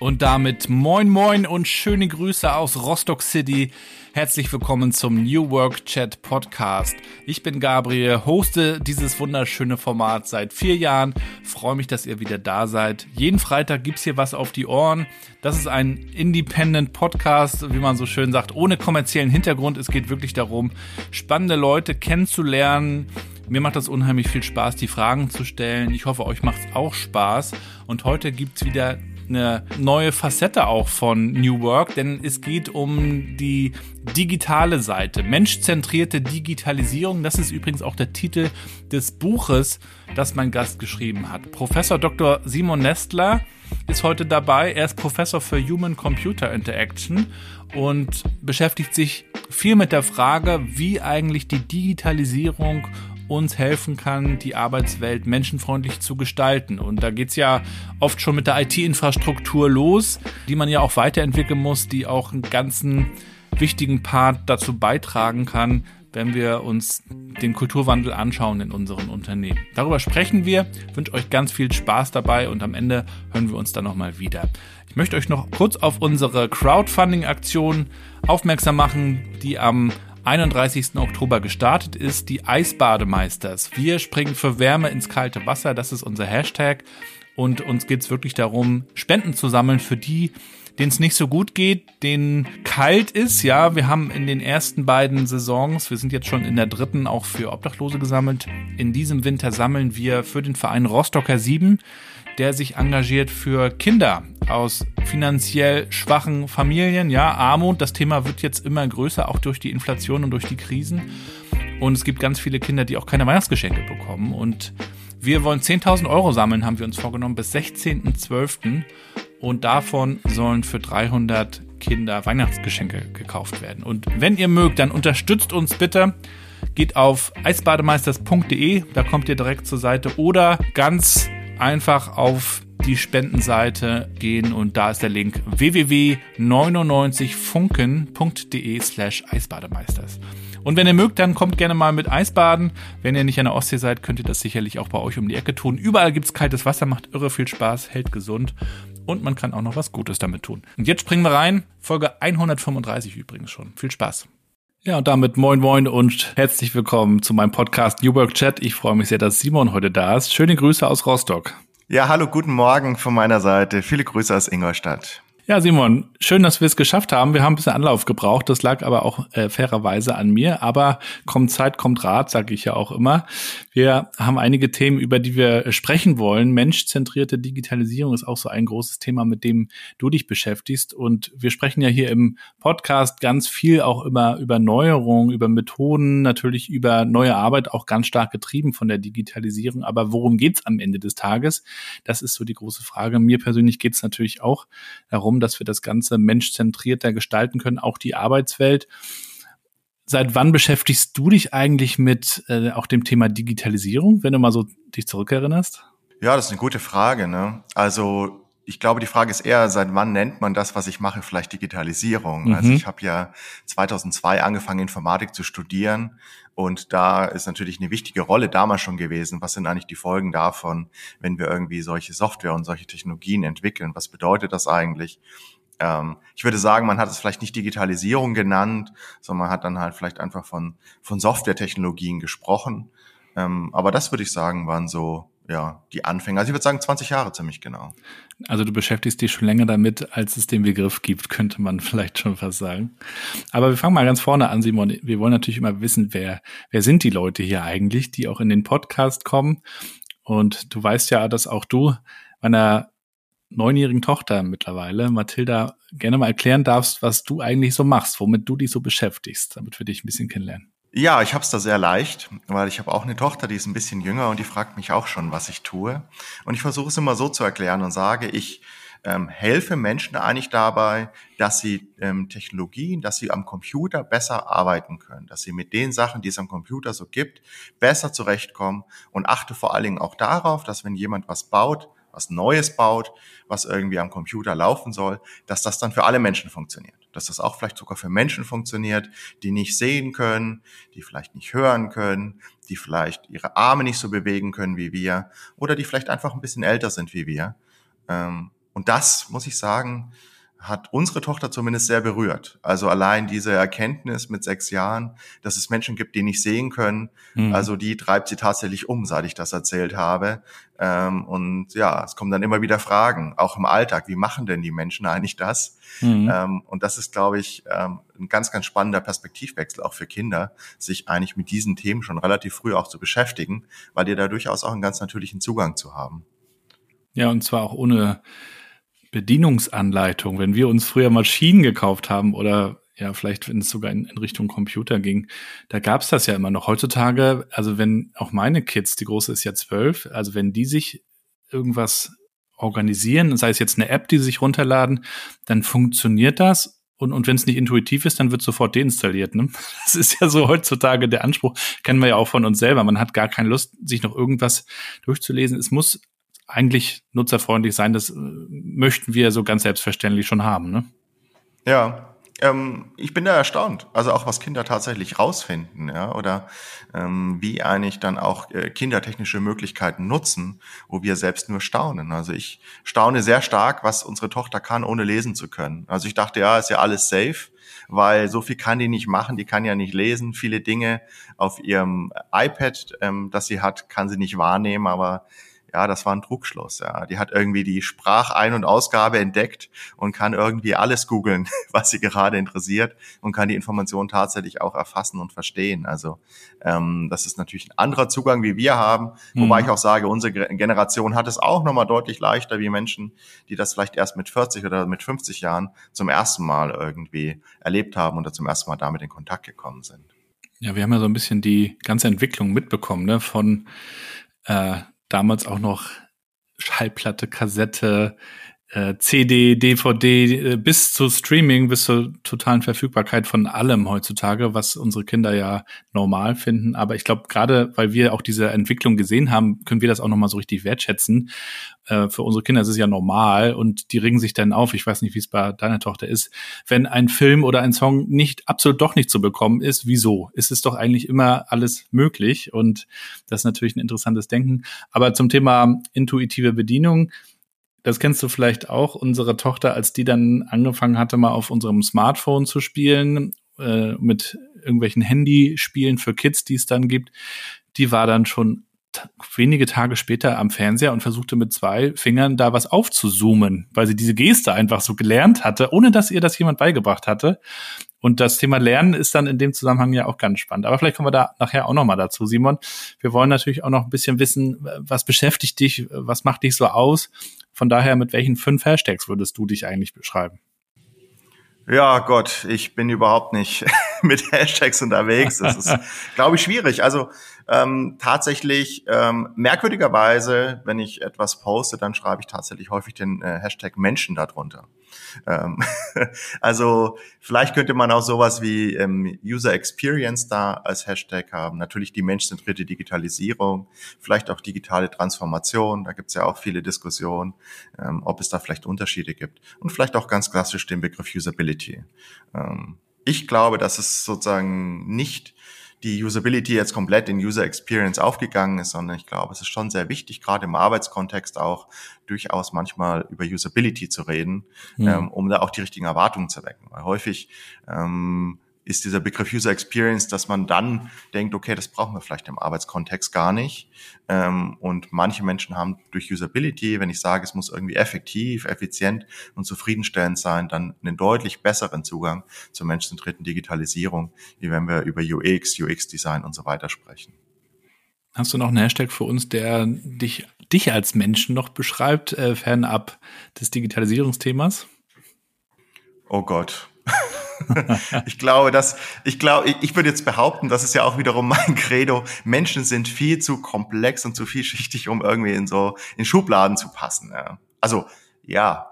Und damit moin moin und schöne Grüße aus Rostock City. Herzlich willkommen zum New Work Chat Podcast. Ich bin Gabriel, hoste dieses wunderschöne Format seit vier Jahren. Freue mich, dass ihr wieder da seid. Jeden Freitag gibt's hier was auf die Ohren. Das ist ein Independent Podcast, wie man so schön sagt, ohne kommerziellen Hintergrund. Es geht wirklich darum, spannende Leute kennenzulernen. Mir macht das unheimlich viel Spaß, die Fragen zu stellen. Ich hoffe, euch macht's auch Spaß. Und heute gibt's wieder eine neue Facette auch von New Work, denn es geht um die digitale Seite, menschzentrierte Digitalisierung. Das ist übrigens auch der Titel des Buches, das mein Gast geschrieben hat. Professor Dr. Simon Nestler ist heute dabei. Er ist Professor für Human Computer Interaction und beschäftigt sich viel mit der Frage, wie eigentlich die Digitalisierung uns helfen kann, die Arbeitswelt menschenfreundlich zu gestalten. Und da geht's ja oft schon mit der IT-Infrastruktur los, die man ja auch weiterentwickeln muss, die auch einen ganzen wichtigen Part dazu beitragen kann, wenn wir uns den Kulturwandel anschauen in unseren Unternehmen. Darüber sprechen wir. Wünsche euch ganz viel Spaß dabei und am Ende hören wir uns dann nochmal wieder. Ich möchte euch noch kurz auf unsere Crowdfunding-Aktion aufmerksam machen, die am 31. Oktober gestartet ist, die Eisbademeisters. Wir springen für Wärme ins kalte Wasser, das ist unser Hashtag. Und uns geht es wirklich darum, Spenden zu sammeln für die, denen es nicht so gut geht, denen kalt ist. Ja, wir haben in den ersten beiden Saisons, wir sind jetzt schon in der dritten, auch für Obdachlose gesammelt. In diesem Winter sammeln wir für den Verein Rostocker 7 der sich engagiert für Kinder aus finanziell schwachen Familien. Ja, Armut, das Thema wird jetzt immer größer, auch durch die Inflation und durch die Krisen. Und es gibt ganz viele Kinder, die auch keine Weihnachtsgeschenke bekommen. Und wir wollen 10.000 Euro sammeln, haben wir uns vorgenommen, bis 16.12. Und davon sollen für 300 Kinder Weihnachtsgeschenke gekauft werden. Und wenn ihr mögt, dann unterstützt uns bitte. Geht auf eisbademeisters.de, da kommt ihr direkt zur Seite oder ganz einfach auf die Spendenseite gehen und da ist der Link www.99funken.de slash Eisbademeisters. Und wenn ihr mögt, dann kommt gerne mal mit Eisbaden. Wenn ihr nicht an der Ostsee seid, könnt ihr das sicherlich auch bei euch um die Ecke tun. Überall gibt's kaltes Wasser, macht irre viel Spaß, hält gesund und man kann auch noch was Gutes damit tun. Und jetzt springen wir rein. Folge 135 übrigens schon. Viel Spaß. Ja, und damit moin moin und herzlich willkommen zu meinem Podcast New Work Chat. Ich freue mich sehr, dass Simon heute da ist. Schöne Grüße aus Rostock. Ja, hallo, guten Morgen von meiner Seite. Viele Grüße aus Ingolstadt. Ja, Simon, schön, dass wir es geschafft haben. Wir haben ein bisschen Anlauf gebraucht. Das lag aber auch äh, fairerweise an mir. Aber kommt Zeit, kommt Rat, sage ich ja auch immer. Wir haben einige Themen, über die wir sprechen wollen. Menschzentrierte Digitalisierung ist auch so ein großes Thema, mit dem du dich beschäftigst. Und wir sprechen ja hier im Podcast ganz viel auch immer über Neuerungen, über Methoden, natürlich über neue Arbeit, auch ganz stark getrieben von der Digitalisierung. Aber worum geht's am Ende des Tages? Das ist so die große Frage. Mir persönlich geht's natürlich auch darum, dass wir das Ganze menschzentrierter gestalten können, auch die Arbeitswelt. Seit wann beschäftigst du dich eigentlich mit äh, auch dem Thema Digitalisierung, wenn du mal so dich zurückerinnerst? Ja, das ist eine gute Frage. Ne? Also ich glaube, die Frage ist eher, seit wann nennt man das, was ich mache, vielleicht Digitalisierung? Also mhm. Also ich habe ja 2002 angefangen, Informatik zu studieren und da ist natürlich eine wichtige Rolle damals schon gewesen. Was sind eigentlich die Folgen davon, wenn wir irgendwie solche Software und solche Technologien entwickeln? Was bedeutet das eigentlich? Ähm, ich würde sagen, man hat es vielleicht nicht Digitalisierung genannt, sondern man hat dann halt vielleicht einfach von, von Softwaretechnologien gesprochen. Ähm, aber das würde ich sagen, waren so ja, die Anfänge. Also ich würde sagen 20 Jahre ziemlich genau. Also du beschäftigst dich schon länger damit, als es den Begriff gibt, könnte man vielleicht schon fast sagen. Aber wir fangen mal ganz vorne an, Simon. Wir wollen natürlich immer wissen, wer, wer sind die Leute hier eigentlich, die auch in den Podcast kommen. Und du weißt ja, dass auch du meiner neunjährigen Tochter mittlerweile, Mathilda, gerne mal erklären darfst, was du eigentlich so machst, womit du dich so beschäftigst, damit wir dich ein bisschen kennenlernen. Ja, ich habe es da sehr leicht, weil ich habe auch eine Tochter, die ist ein bisschen jünger und die fragt mich auch schon, was ich tue. Und ich versuche es immer so zu erklären und sage, ich ähm, helfe Menschen eigentlich dabei, dass sie ähm, Technologien, dass sie am Computer besser arbeiten können, dass sie mit den Sachen, die es am Computer so gibt, besser zurechtkommen und achte vor allen Dingen auch darauf, dass wenn jemand was baut, was Neues baut, was irgendwie am Computer laufen soll, dass das dann für alle Menschen funktioniert. Dass das auch vielleicht sogar für Menschen funktioniert, die nicht sehen können, die vielleicht nicht hören können, die vielleicht ihre Arme nicht so bewegen können wie wir oder die vielleicht einfach ein bisschen älter sind wie wir. Ähm, und das, muss ich sagen, hat unsere Tochter zumindest sehr berührt. Also allein diese Erkenntnis mit sechs Jahren, dass es Menschen gibt, die nicht sehen können, mhm. also die treibt sie tatsächlich um, seit ich das erzählt habe. Ähm, und ja, es kommen dann immer wieder Fragen, auch im Alltag, wie machen denn die Menschen eigentlich das? Mhm. Ähm, und das ist, glaube ich, ähm, ein ganz, ganz spannender Perspektivwechsel auch für Kinder, sich eigentlich mit diesen Themen schon relativ früh auch zu beschäftigen, weil die da durchaus auch einen ganz natürlichen Zugang zu haben. Ja, und zwar auch ohne Bedienungsanleitung, wenn wir uns früher Maschinen gekauft haben oder ja, vielleicht wenn es sogar in, in Richtung Computer ging, da gab's das ja immer noch. Heutzutage, also wenn auch meine Kids, die große ist ja zwölf, also wenn die sich irgendwas organisieren, sei es jetzt eine App, die sie sich runterladen, dann funktioniert das und, und wenn es nicht intuitiv ist, dann wird sofort deinstalliert. Ne? Das ist ja so heutzutage der Anspruch, kennen wir ja auch von uns selber. Man hat gar keine Lust, sich noch irgendwas durchzulesen. Es muss eigentlich nutzerfreundlich sein. Das äh, möchten wir so ganz selbstverständlich schon haben. Ne? Ja, ähm, ich bin da erstaunt. Also auch was Kinder tatsächlich rausfinden, ja, oder ähm, wie eigentlich dann auch äh, kindertechnische Möglichkeiten nutzen, wo wir selbst nur staunen. Also ich staune sehr stark, was unsere Tochter kann, ohne lesen zu können. Also ich dachte, ja, ist ja alles safe weil so viel kann die nicht machen, die kann ja nicht lesen. Viele Dinge auf ihrem iPad, ähm, das sie hat, kann sie nicht wahrnehmen, aber ja, das war ein Druckschluss. Ja, die hat irgendwie die Sprachein- und Ausgabe entdeckt und kann irgendwie alles googeln, was sie gerade interessiert und kann die Informationen tatsächlich auch erfassen und verstehen. Also ähm, das ist natürlich ein anderer Zugang, wie wir haben. Mhm. Wobei ich auch sage, unsere Generation hat es auch nochmal deutlich leichter wie Menschen, die das vielleicht erst mit 40 oder mit 50 Jahren zum ersten Mal irgendwie erlebt haben oder zum ersten Mal damit in Kontakt gekommen sind. Ja, wir haben ja so ein bisschen die ganze Entwicklung mitbekommen, ne? Von äh, damals auch noch Schallplatte, Kassette, äh, CD, DVD, äh, bis zu Streaming, bis zur totalen Verfügbarkeit von allem heutzutage, was unsere Kinder ja normal finden. Aber ich glaube, gerade weil wir auch diese Entwicklung gesehen haben, können wir das auch nochmal so richtig wertschätzen. Äh, für unsere Kinder ist es ja normal und die regen sich dann auf. Ich weiß nicht, wie es bei deiner Tochter ist. Wenn ein Film oder ein Song nicht absolut doch nicht zu bekommen ist, wieso? Ist es doch eigentlich immer alles möglich und das ist natürlich ein interessantes Denken. Aber zum Thema intuitive Bedienung, das kennst du vielleicht auch, unsere Tochter, als die dann angefangen hatte, mal auf unserem Smartphone zu spielen, äh, mit irgendwelchen Handyspielen für Kids, die es dann gibt, die war dann schon wenige Tage später am Fernseher und versuchte mit zwei Fingern da was aufzuzoomen, weil sie diese Geste einfach so gelernt hatte, ohne dass ihr das jemand beigebracht hatte. Und das Thema Lernen ist dann in dem Zusammenhang ja auch ganz spannend. Aber vielleicht kommen wir da nachher auch nochmal dazu, Simon. Wir wollen natürlich auch noch ein bisschen wissen, was beschäftigt dich, was macht dich so aus? Von daher, mit welchen fünf Hashtags würdest du dich eigentlich beschreiben? Ja, Gott, ich bin überhaupt nicht mit Hashtags unterwegs. Das ist, glaube ich, schwierig. Also ähm, tatsächlich, ähm, merkwürdigerweise, wenn ich etwas poste, dann schreibe ich tatsächlich häufig den äh, Hashtag Menschen darunter. Ähm, also vielleicht könnte man auch sowas wie ähm, User Experience da als Hashtag haben. Natürlich die menschzentrierte Digitalisierung, vielleicht auch digitale Transformation. Da gibt es ja auch viele Diskussionen, ähm, ob es da vielleicht Unterschiede gibt. Und vielleicht auch ganz klassisch den Begriff Usability. Ähm, ich glaube, dass es sozusagen nicht die Usability jetzt komplett in User Experience aufgegangen ist, sondern ich glaube, es ist schon sehr wichtig, gerade im Arbeitskontext auch durchaus manchmal über Usability zu reden, mhm. ähm, um da auch die richtigen Erwartungen zu wecken. Weil häufig ähm, ist dieser Begriff User Experience, dass man dann denkt, okay, das brauchen wir vielleicht im Arbeitskontext gar nicht. Ähm, und manche Menschen haben durch Usability, wenn ich sage, es muss irgendwie effektiv, effizient und zufriedenstellend sein, dann einen deutlich besseren Zugang zur menschenzentrierten Digitalisierung, wie wenn wir über UX, UX-Design und so weiter sprechen. Hast du noch einen Hashtag für uns, der dich, dich als Menschen noch beschreibt, äh, fernab des Digitalisierungsthemas? Oh Gott. ich glaube, dass, ich glaube, ich, würde jetzt behaupten, das ist ja auch wiederum mein Credo. Menschen sind viel zu komplex und zu vielschichtig, um irgendwie in so, in Schubladen zu passen. Ja. Also, ja,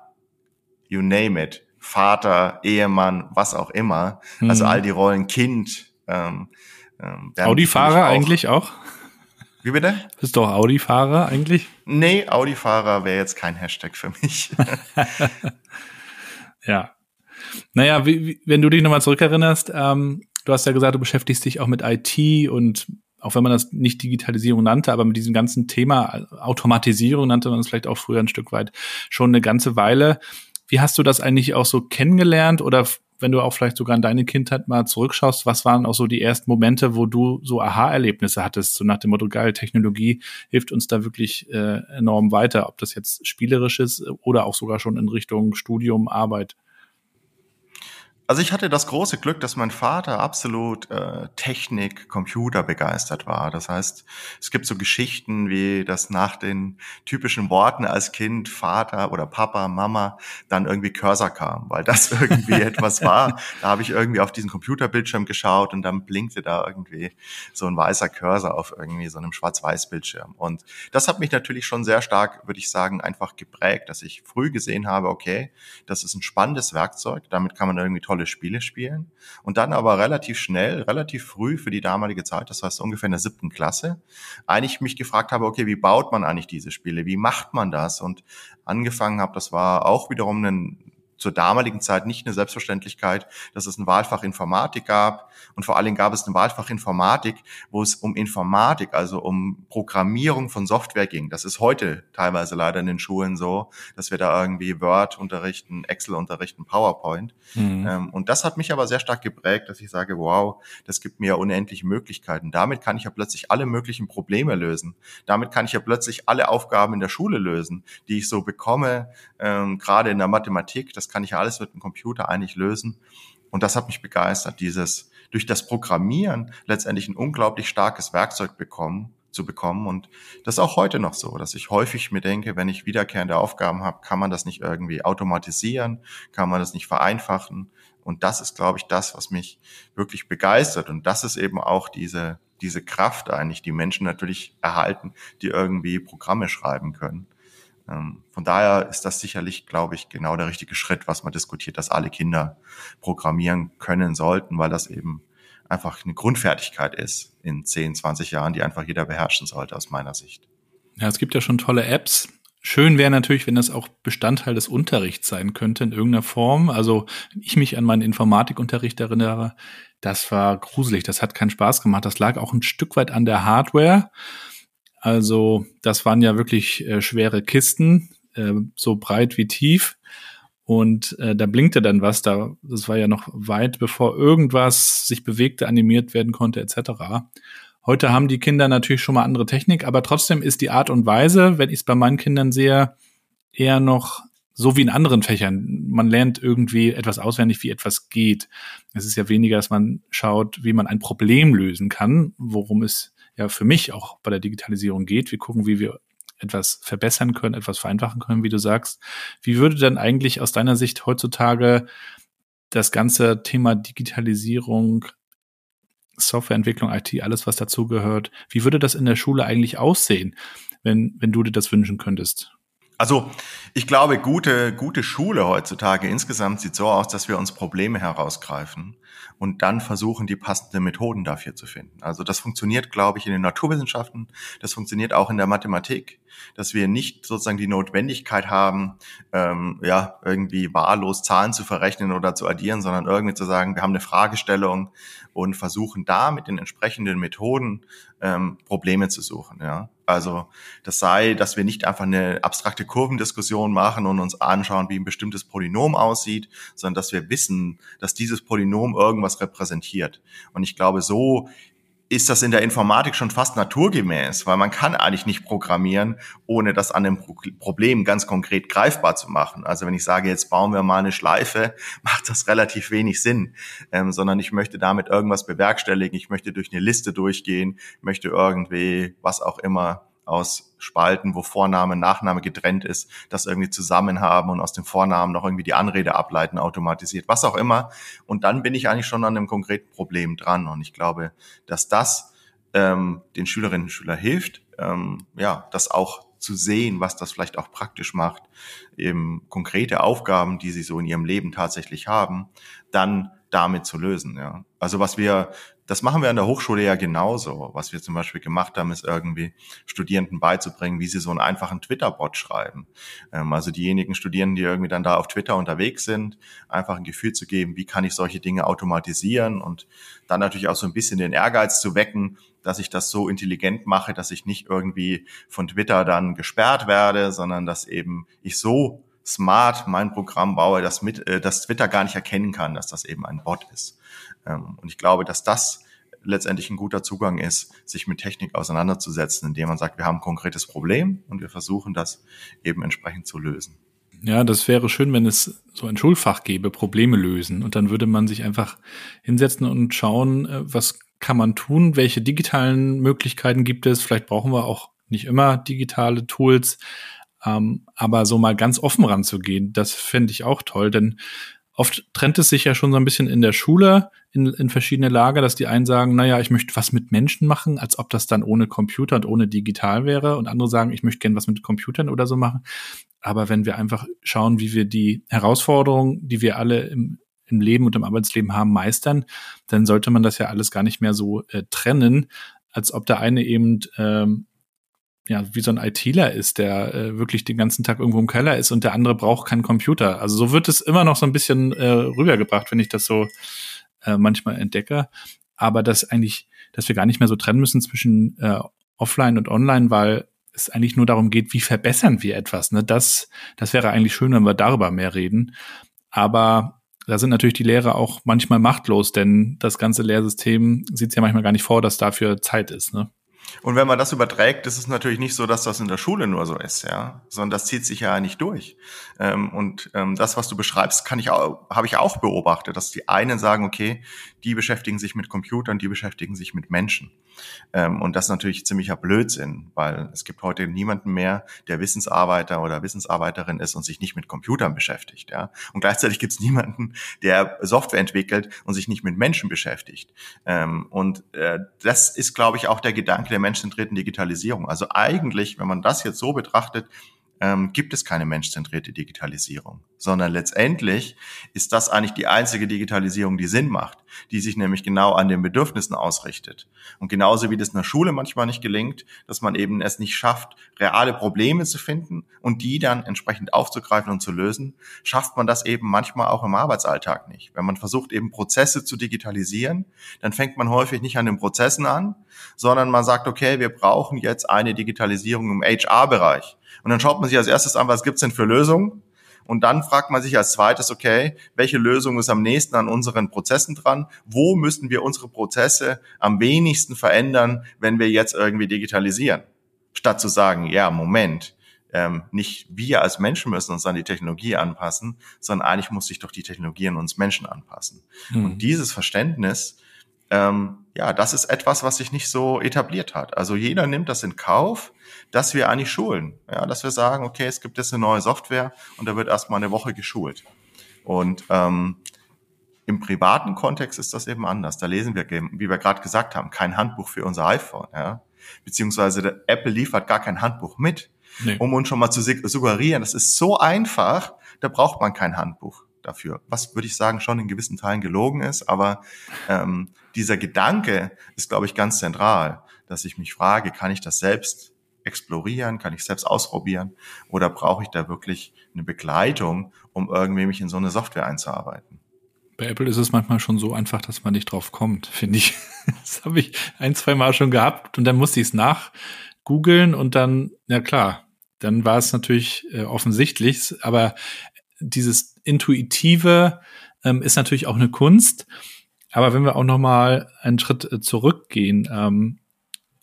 you name it. Vater, Ehemann, was auch immer. Also mhm. Also all die Rollen, Kind. Ähm, ähm, Audi-Fahrer eigentlich auch? Wie bitte? Bist du auch Audi-Fahrer eigentlich? Nee, Audi-Fahrer wäre jetzt kein Hashtag für mich. ja. Naja, wie, wie, wenn du dich nochmal zurückerinnerst, ähm, du hast ja gesagt, du beschäftigst dich auch mit IT und auch wenn man das nicht Digitalisierung nannte, aber mit diesem ganzen Thema Automatisierung nannte man es vielleicht auch früher ein Stück weit schon eine ganze Weile. Wie hast du das eigentlich auch so kennengelernt oder wenn du auch vielleicht sogar an deine Kindheit mal zurückschaust, was waren auch so die ersten Momente, wo du so Aha-Erlebnisse hattest, so nach dem Motto, geil, Technologie hilft uns da wirklich äh, enorm weiter, ob das jetzt spielerisch ist oder auch sogar schon in Richtung Studium, Arbeit? Also ich hatte das große Glück, dass mein Vater absolut äh, Technik, Computer begeistert war. Das heißt, es gibt so Geschichten wie, dass nach den typischen Worten als Kind Vater oder Papa, Mama dann irgendwie Cursor kam, weil das irgendwie etwas war. Da habe ich irgendwie auf diesen Computerbildschirm geschaut und dann blinkte da irgendwie so ein weißer Cursor auf irgendwie so einem Schwarz-Weiß-Bildschirm. Und das hat mich natürlich schon sehr stark, würde ich sagen, einfach geprägt, dass ich früh gesehen habe, okay, das ist ein spannendes Werkzeug, damit kann man irgendwie toll tolle Spiele spielen und dann aber relativ schnell, relativ früh für die damalige Zeit, das heißt ungefähr in der siebten Klasse, eigentlich mich gefragt habe, okay, wie baut man eigentlich diese Spiele? Wie macht man das? Und angefangen habe, das war auch wiederum ein zur damaligen Zeit nicht eine Selbstverständlichkeit, dass es ein Wahlfach Informatik gab. Und vor allem gab es ein Wahlfach Informatik, wo es um Informatik, also um Programmierung von Software ging. Das ist heute teilweise leider in den Schulen so, dass wir da irgendwie Word unterrichten, Excel unterrichten, PowerPoint. Mhm. Ähm, und das hat mich aber sehr stark geprägt, dass ich sage, wow, das gibt mir unendliche Möglichkeiten. Damit kann ich ja plötzlich alle möglichen Probleme lösen. Damit kann ich ja plötzlich alle Aufgaben in der Schule lösen, die ich so bekomme, ähm, gerade in der Mathematik. Das das kann ich alles mit dem Computer eigentlich lösen. Und das hat mich begeistert, dieses durch das Programmieren letztendlich ein unglaublich starkes Werkzeug bekommen, zu bekommen. Und das ist auch heute noch so, dass ich häufig mir denke, wenn ich wiederkehrende Aufgaben habe, kann man das nicht irgendwie automatisieren, kann man das nicht vereinfachen. Und das ist, glaube ich, das, was mich wirklich begeistert. Und das ist eben auch diese, diese Kraft eigentlich, die Menschen natürlich erhalten, die irgendwie Programme schreiben können. Ähm, von daher ist das sicherlich, glaube ich, genau der richtige Schritt, was man diskutiert, dass alle Kinder programmieren können sollten, weil das eben einfach eine Grundfertigkeit ist in 10, 20 Jahren, die einfach jeder beherrschen sollte, aus meiner Sicht. Ja, es gibt ja schon tolle Apps. Schön wäre natürlich, wenn das auch Bestandteil des Unterrichts sein könnte in irgendeiner Form. Also, wenn ich mich an meinen Informatikunterricht erinnere, das war gruselig, das hat keinen Spaß gemacht. Das lag auch ein Stück weit an der Hardware. Also das waren ja wirklich äh, schwere Kisten, äh, so breit wie tief. Und äh, da blinkte dann was, da, das war ja noch weit bevor irgendwas sich bewegte, animiert werden konnte, etc. Heute haben die Kinder natürlich schon mal andere Technik, aber trotzdem ist die Art und Weise, wenn ich es bei meinen Kindern sehe, eher noch so wie in anderen Fächern. Man lernt irgendwie etwas auswendig, wie etwas geht. Es ist ja weniger, dass man schaut, wie man ein Problem lösen kann, worum es ja für mich auch bei der Digitalisierung geht. Wir gucken, wie wir etwas verbessern können, etwas vereinfachen können, wie du sagst. Wie würde denn eigentlich aus deiner Sicht heutzutage das ganze Thema Digitalisierung, Softwareentwicklung, IT, alles, was dazugehört, wie würde das in der Schule eigentlich aussehen, wenn, wenn du dir das wünschen könntest? Also ich glaube, gute, gute Schule heutzutage insgesamt sieht so aus, dass wir uns Probleme herausgreifen und dann versuchen, die passenden Methoden dafür zu finden. Also das funktioniert, glaube ich, in den Naturwissenschaften, das funktioniert auch in der Mathematik, dass wir nicht sozusagen die Notwendigkeit haben, ähm, ja, irgendwie wahllos Zahlen zu verrechnen oder zu addieren, sondern irgendwie zu sagen, wir haben eine Fragestellung und versuchen da mit den entsprechenden Methoden ähm, Probleme zu suchen. Ja. Also das sei, dass wir nicht einfach eine abstrakte Kurvendiskussion machen und uns anschauen, wie ein bestimmtes Polynom aussieht, sondern dass wir wissen, dass dieses Polynom irgendwas repräsentiert. Und ich glaube, so ist das in der Informatik schon fast naturgemäß, weil man kann eigentlich nicht programmieren, ohne das an dem Problem ganz konkret greifbar zu machen. Also wenn ich sage, jetzt bauen wir mal eine Schleife, macht das relativ wenig Sinn, ähm, sondern ich möchte damit irgendwas bewerkstelligen, ich möchte durch eine Liste durchgehen, möchte irgendwie was auch immer aus Spalten, wo Vorname, Nachname getrennt ist, das irgendwie zusammen haben und aus dem Vornamen noch irgendwie die Anrede ableiten, automatisiert, was auch immer. Und dann bin ich eigentlich schon an einem konkreten Problem dran. Und ich glaube, dass das ähm, den Schülerinnen und Schülern hilft, ähm, ja, das auch zu sehen, was das vielleicht auch praktisch macht, eben konkrete Aufgaben, die sie so in ihrem Leben tatsächlich haben, dann damit zu lösen. Ja. Also was wir das machen wir an der Hochschule ja genauso. Was wir zum Beispiel gemacht haben, ist irgendwie Studierenden beizubringen, wie sie so einen einfachen Twitter-Bot schreiben. Ähm, also diejenigen Studierenden, die irgendwie dann da auf Twitter unterwegs sind, einfach ein Gefühl zu geben, wie kann ich solche Dinge automatisieren und dann natürlich auch so ein bisschen den Ehrgeiz zu wecken, dass ich das so intelligent mache, dass ich nicht irgendwie von Twitter dann gesperrt werde, sondern dass eben ich so smart mein Programm baue, dass, mit, äh, dass Twitter gar nicht erkennen kann, dass das eben ein Bot ist. Ähm, und ich glaube, dass das letztendlich ein guter Zugang ist, sich mit Technik auseinanderzusetzen, indem man sagt, wir haben ein konkretes Problem und wir versuchen das eben entsprechend zu lösen. Ja, das wäre schön, wenn es so ein Schulfach gäbe, Probleme lösen. Und dann würde man sich einfach hinsetzen und schauen, äh, was kann man tun, welche digitalen Möglichkeiten gibt es. Vielleicht brauchen wir auch nicht immer digitale Tools, ähm, aber so mal ganz offen ranzugehen, das fände ich auch toll, denn oft trennt es sich ja schon so ein bisschen in der Schule in, in verschiedene Lager, dass die einen sagen, naja, ich möchte was mit Menschen machen, als ob das dann ohne Computer und ohne digital wäre. Und andere sagen, ich möchte gern was mit Computern oder so machen. Aber wenn wir einfach schauen, wie wir die Herausforderungen, die wir alle im, im Leben und im Arbeitsleben haben, meistern, dann sollte man das ja alles gar nicht mehr so äh, trennen, als ob der eine eben ähm, ja, wie so ein ITler ist, der äh, wirklich den ganzen Tag irgendwo im Keller ist und der andere braucht keinen Computer. Also so wird es immer noch so ein bisschen äh, rübergebracht, wenn ich das so äh, manchmal entdecke. Aber dass eigentlich, dass wir gar nicht mehr so trennen müssen zwischen äh, Offline und Online, weil es eigentlich nur darum geht, wie verbessern wir etwas. Ne? Das, das wäre eigentlich schön, wenn wir darüber mehr reden. Aber da sind natürlich die Lehrer auch manchmal machtlos, denn das ganze Lehrsystem sieht ja manchmal gar nicht vor, dass dafür Zeit ist. Ne? Und wenn man das überträgt, ist es natürlich nicht so, dass das in der Schule nur so ist, ja, sondern das zieht sich ja nicht durch. Ähm, und ähm, das, was du beschreibst, kann ich auch, habe ich auch beobachtet, dass die einen sagen, okay, die beschäftigen sich mit Computern, die beschäftigen sich mit Menschen. Ähm, und das ist natürlich ziemlicher Blödsinn, weil es gibt heute niemanden mehr, der Wissensarbeiter oder Wissensarbeiterin ist und sich nicht mit Computern beschäftigt, ja. Und gleichzeitig gibt es niemanden, der Software entwickelt und sich nicht mit Menschen beschäftigt. Und äh, das ist, glaube ich, auch der Gedanke der menschzentrierten Digitalisierung. Also eigentlich, wenn man das jetzt so betrachtet, ähm, gibt es keine menschzentrierte Digitalisierung, sondern letztendlich ist das eigentlich die einzige Digitalisierung, die Sinn macht, die sich nämlich genau an den Bedürfnissen ausrichtet. Und genauso wie das in der Schule manchmal nicht gelingt, dass man eben es nicht schafft, reale Probleme zu finden und die dann entsprechend aufzugreifen und zu lösen, schafft man das eben manchmal auch im Arbeitsalltag nicht. Wenn man versucht, eben Prozesse zu digitalisieren, dann fängt man häufig nicht an den Prozessen an, sondern man sagt, okay, wir brauchen jetzt eine Digitalisierung im HR-Bereich und dann schaut man sich als erstes an, was gibt's denn für Lösungen? Und dann fragt man sich als zweites, okay, welche Lösung ist am nächsten an unseren Prozessen dran? Wo müssen wir unsere Prozesse am wenigsten verändern, wenn wir jetzt irgendwie digitalisieren? Statt zu sagen, ja, Moment, ähm, nicht wir als Menschen müssen uns an die Technologie anpassen, sondern eigentlich muss sich doch die Technologie an uns Menschen anpassen. Mhm. Und dieses Verständnis, ähm, ja, das ist etwas, was sich nicht so etabliert hat. Also jeder nimmt das in Kauf, dass wir eigentlich schulen. Ja, dass wir sagen, okay, es gibt jetzt eine neue Software und da wird erstmal eine Woche geschult. Und ähm, im privaten Kontext ist das eben anders. Da lesen wir, wie wir gerade gesagt haben, kein Handbuch für unser iPhone. Ja? Beziehungsweise der Apple liefert gar kein Handbuch mit, nee. um uns schon mal zu suggerieren, das ist so einfach, da braucht man kein Handbuch dafür. Was würde ich sagen, schon in gewissen Teilen gelogen ist, aber ähm, dieser Gedanke ist, glaube ich, ganz zentral, dass ich mich frage, kann ich das selbst explorieren, kann ich selbst ausprobieren oder brauche ich da wirklich eine Begleitung, um irgendwie mich in so eine Software einzuarbeiten? Bei Apple ist es manchmal schon so einfach, dass man nicht drauf kommt, finde ich. Das habe ich ein, zwei Mal schon gehabt und dann musste ich es nach googeln und dann, ja klar, dann war es natürlich äh, offensichtlich, aber dieses Intuitive ähm, ist natürlich auch eine Kunst. Aber wenn wir auch noch mal einen Schritt äh, zurückgehen, ähm,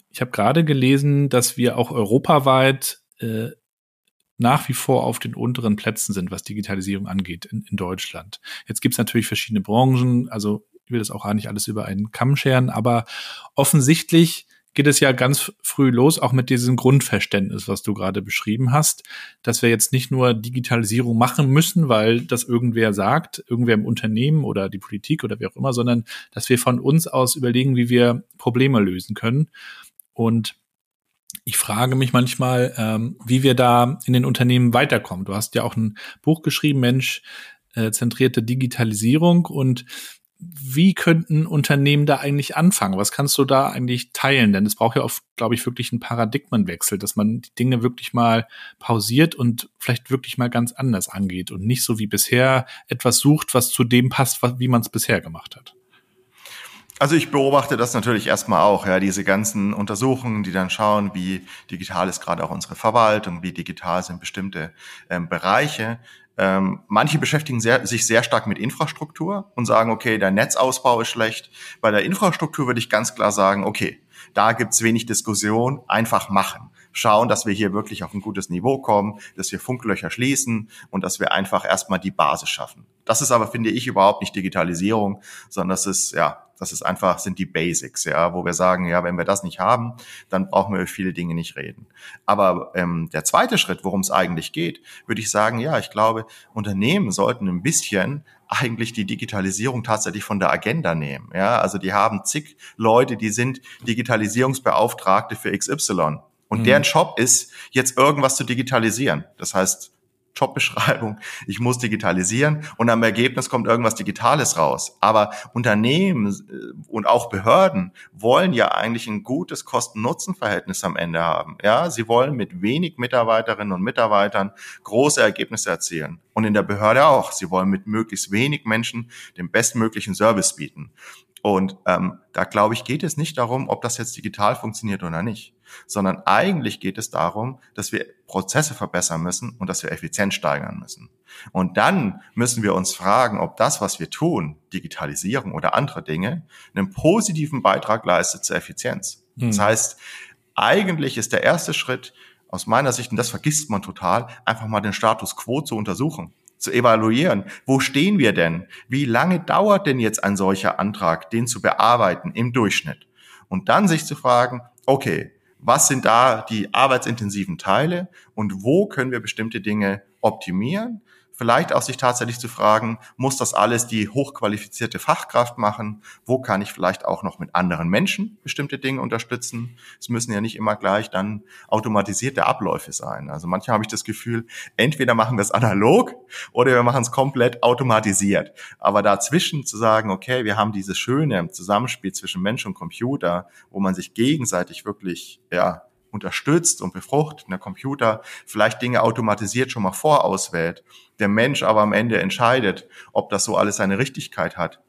ich habe gerade gelesen, dass wir auch europaweit äh, nach wie vor auf den unteren Plätzen sind, was Digitalisierung angeht in, in Deutschland. Jetzt gibt es natürlich verschiedene Branchen, also ich will das auch gar nicht alles über einen Kamm scheren, aber offensichtlich geht es ja ganz früh los, auch mit diesem Grundverständnis, was du gerade beschrieben hast, dass wir jetzt nicht nur Digitalisierung machen müssen, weil das irgendwer sagt, irgendwer im Unternehmen oder die Politik oder wie auch immer, sondern dass wir von uns aus überlegen, wie wir Probleme lösen können. Und ich frage mich manchmal, ähm, wie wir da in den Unternehmen weiterkommen. Du hast ja auch ein Buch geschrieben, Mensch, zentrierte Digitalisierung und wie könnten Unternehmen da eigentlich anfangen? Was kannst du da eigentlich teilen? Denn es braucht ja oft, glaube ich, wirklich einen Paradigmenwechsel, dass man die Dinge wirklich mal pausiert und vielleicht wirklich mal ganz anders angeht und nicht so wie bisher etwas sucht, was zu dem passt, wie man es bisher gemacht hat. Also ich beobachte das natürlich erstmal auch, ja, diese ganzen Untersuchungen, die dann schauen, wie digital ist gerade auch unsere Verwaltung, wie digital sind bestimmte ähm, Bereiche. Ähm, manche beschäftigen sehr, sich sehr stark mit Infrastruktur und sagen, okay, der Netzausbau ist schlecht. Bei der Infrastruktur würde ich ganz klar sagen, okay, da gibt's wenig Diskussion, einfach machen. Schauen, dass wir hier wirklich auf ein gutes Niveau kommen, dass wir Funklöcher schließen und dass wir einfach erstmal die Basis schaffen. Das ist aber, finde ich, überhaupt nicht Digitalisierung, sondern das ist, ja, das ist einfach, sind die Basics, ja, wo wir sagen, ja, wenn wir das nicht haben, dann brauchen wir über viele Dinge nicht reden. Aber ähm, der zweite Schritt, worum es eigentlich geht, würde ich sagen, ja, ich glaube, Unternehmen sollten ein bisschen eigentlich die Digitalisierung tatsächlich von der Agenda nehmen. Ja, also die haben zig Leute, die sind Digitalisierungsbeauftragte für XY. Und mhm. deren Job ist, jetzt irgendwas zu digitalisieren. Das heißt, Jobbeschreibung, ich muss digitalisieren und am Ergebnis kommt irgendwas Digitales raus. Aber Unternehmen äh, und auch Behörden wollen ja eigentlich ein gutes Kosten-Nutzen-Verhältnis am Ende haben. Ja, sie wollen mit wenig Mitarbeiterinnen und Mitarbeitern große Ergebnisse erzielen. Und in der Behörde auch. Sie wollen mit möglichst wenig Menschen den bestmöglichen Service bieten. Und ähm, da glaube ich, geht es nicht darum, ob das jetzt digital funktioniert oder nicht, sondern eigentlich geht es darum, dass wir Prozesse verbessern müssen und dass wir Effizienz steigern müssen. Und dann müssen wir uns fragen, ob das, was wir tun, Digitalisierung oder andere Dinge, einen positiven Beitrag leistet zur Effizienz. Hm. Das heißt, eigentlich ist der erste Schritt aus meiner Sicht, und das vergisst man total, einfach mal den Status quo zu untersuchen zu evaluieren. Wo stehen wir denn? Wie lange dauert denn jetzt ein solcher Antrag, den zu bearbeiten im Durchschnitt? Und dann sich zu fragen, okay, was sind da die arbeitsintensiven Teile und wo können wir bestimmte Dinge optimieren? Vielleicht auch sich tatsächlich zu fragen, muss das alles die hochqualifizierte Fachkraft machen? Wo kann ich vielleicht auch noch mit anderen Menschen bestimmte Dinge unterstützen? Es müssen ja nicht immer gleich dann automatisierte Abläufe sein. Also manchmal habe ich das Gefühl, entweder machen wir es analog oder wir machen es komplett automatisiert. Aber dazwischen zu sagen, okay, wir haben dieses schöne Zusammenspiel zwischen Mensch und Computer, wo man sich gegenseitig wirklich, ja, unterstützt und befruchtet, der Computer vielleicht Dinge automatisiert schon mal vorauswählt, der Mensch aber am Ende entscheidet, ob das so alles seine Richtigkeit hat.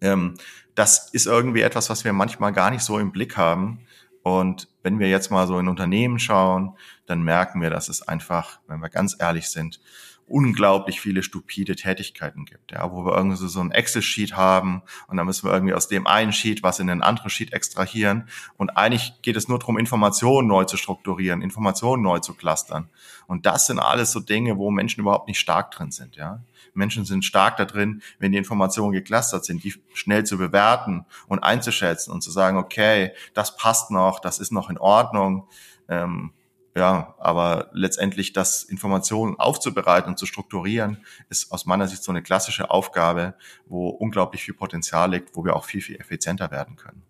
Ähm, das ist irgendwie etwas, was wir manchmal gar nicht so im Blick haben. Und wenn wir jetzt mal so in Unternehmen schauen, dann merken wir, dass es einfach, wenn wir ganz ehrlich sind, unglaublich viele stupide Tätigkeiten gibt, ja, wo wir irgendwie so ein Excel-Sheet haben und dann müssen wir irgendwie aus dem einen Sheet was in den anderen Sheet extrahieren und eigentlich geht es nur darum, Informationen neu zu strukturieren, Informationen neu zu clustern und das sind alles so Dinge, wo Menschen überhaupt nicht stark drin sind, ja. Menschen sind stark da drin, wenn die Informationen geclustert sind, die schnell zu bewerten und einzuschätzen und zu sagen, okay, das passt noch, das ist noch in Ordnung. Ähm, ja, aber letztendlich das Informationen aufzubereiten und zu strukturieren, ist aus meiner Sicht so eine klassische Aufgabe, wo unglaublich viel Potenzial liegt, wo wir auch viel, viel effizienter werden können.